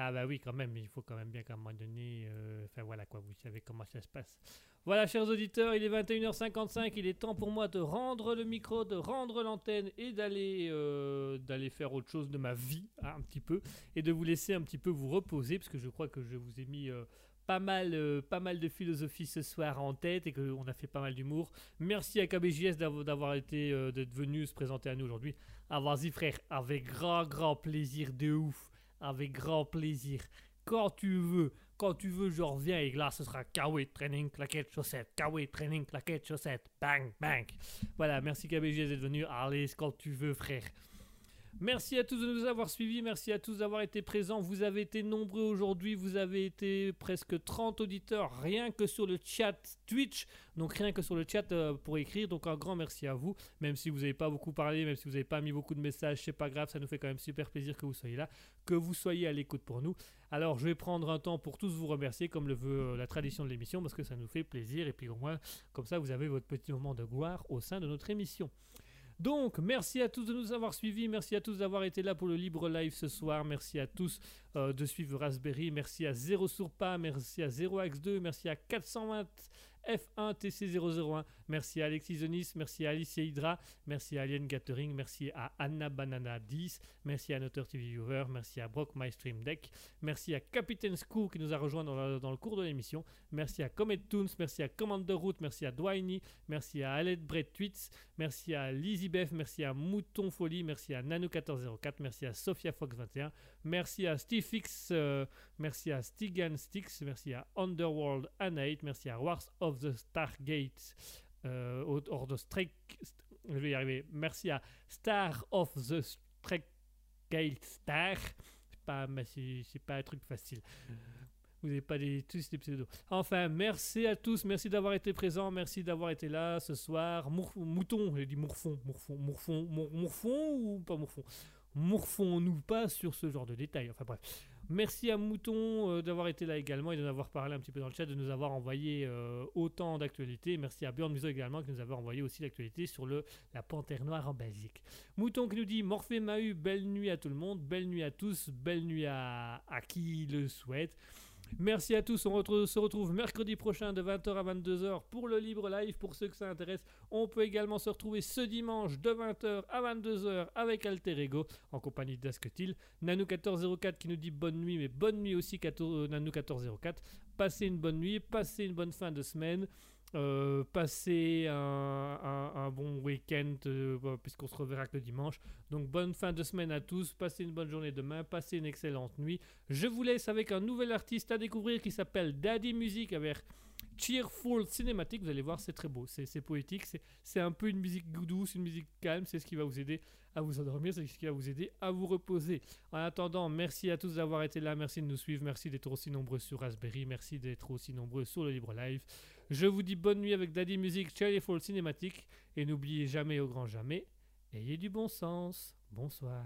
Ah bah oui, quand même, il faut quand même bien qu'à un moment donné... euh, Enfin voilà quoi, vous savez comment ça se passe. Voilà, chers auditeurs, il est 21h55, il est temps pour moi de rendre le micro, de rendre l'antenne et d'aller euh, faire autre chose de ma vie, hein, un petit peu, et de vous laisser un petit peu vous reposer, parce que je crois que je vous ai mis euh, pas, mal, pas mal de philosophie ce soir en tête et qu'on a fait pas mal d'humour. Merci à KBJS d'avoir été, euh, d'être venu se présenter à nous aujourd'hui. Ah, vas-y frère, avec grand, grand plaisir de ouf, avec grand plaisir. Quand tu veux, quand tu veux, je reviens et là, ce sera Kawaii Training, claquette, chaussette, Kawaii Training, claquette, chaussette, bang, bang. Voilà, merci KBGS d'être venu. Allez, quand tu veux, frère. Merci à tous de nous avoir suivis, merci à tous d'avoir été présents. Vous avez été nombreux aujourd'hui, vous avez été presque 30 auditeurs rien que sur le chat Twitch, donc rien que sur le chat euh, pour écrire. Donc un grand merci à vous, même si vous n'avez pas beaucoup parlé, même si vous n'avez pas mis beaucoup de messages, c'est pas grave, ça nous fait quand même super plaisir que vous soyez là, que vous soyez à l'écoute pour nous. Alors je vais prendre un temps pour tous vous remercier comme le veut la tradition de l'émission parce que ça nous fait plaisir et puis au moins comme ça vous avez votre petit moment de gloire au sein de notre émission. Donc, merci à tous de nous avoir suivis, merci à tous d'avoir été là pour le libre live ce soir, merci à tous euh, de suivre Raspberry, merci à Zero Surpa, merci à 0x2, merci à 420 F1 TC001, merci à Alexis Zonis, merci à Alice Hydra, merci à Alien Gathering, merci à Anna Banana 10, merci à Notter TV Viewer, merci à Brock My Deck, merci à Captain Screw qui nous a rejoint dans, le- cours de l'émission, merci à Comet Toons, merci à Commander Root, merci à Dwayne, merci à Aled Brett Tweets, merci à Lizzy Beth, merci à Mouton Folie, merci à Nano1404, merci à Sophia Fox 21, merci à Steve Fix, euh, merci à Stigan Stix, merci à Underworld Anate, merci à Wars of the Stargate, euh, or the Strike, je vais y arriver, merci à Star of the Stargate Star, c'est pas, un truc facile. Vous n'avez pas des, tous des pseudos. Enfin, merci à tous, merci d'avoir été présents, merci d'avoir été là ce soir. Mour- mouton, j'ai dit mourfon, mourfon, mourfon, mour- mourfon ou pas mourfon? Mourfons-nous pas sur ce genre de détails. Enfin bref. Merci à Mouton euh, d'avoir été là également et de nous avoir parlé un petit peu dans le chat, de nous avoir envoyé euh, autant d'actualités. Merci à Björn Muso également qui nous avait envoyé aussi l'actualité sur le, la panthère noire en Belgique. Mouton qui nous dit Morphée Mahu, belle nuit à tout le monde, belle nuit à tous, belle nuit à, à qui le souhaite. Merci à tous, on se retrouve mercredi prochain de 20h à 22h pour le libre live pour ceux que ça intéresse. On peut également se retrouver ce dimanche de 20h à 22h avec Alter Ego en compagnie d'Asketil. Nanou1404 qui nous dit bonne nuit, mais bonne nuit aussi euh, Nanou1404. Passez une bonne nuit, passez une bonne fin de semaine. Euh, passez un, bon week-end euh, bah, puisqu'on se reverra que dimanche. Donc bonne fin de semaine à tous, passez une bonne journée demain, passez une excellente nuit. Je vous laisse avec un nouvel artiste à découvrir qui s'appelle Daddy Music avec Cheerful Cinematic. Vous allez voir, c'est très beau, c'est poétique, c'est un peu une musique douce, une musique calme. C'est ce qui va vous aider à vous endormir, c'est ce qui va vous aider à vous reposer. En attendant, merci à tous d'avoir été là, merci de nous suivre, merci d'être aussi nombreux sur Raspberry, merci d'être aussi nombreux sur le Libre Live. Je vous dis bonne nuit avec Daddy Music, Cheerful Cinematic et n'oubliez jamais au grand jamais, ayez du bon sens. Bonsoir.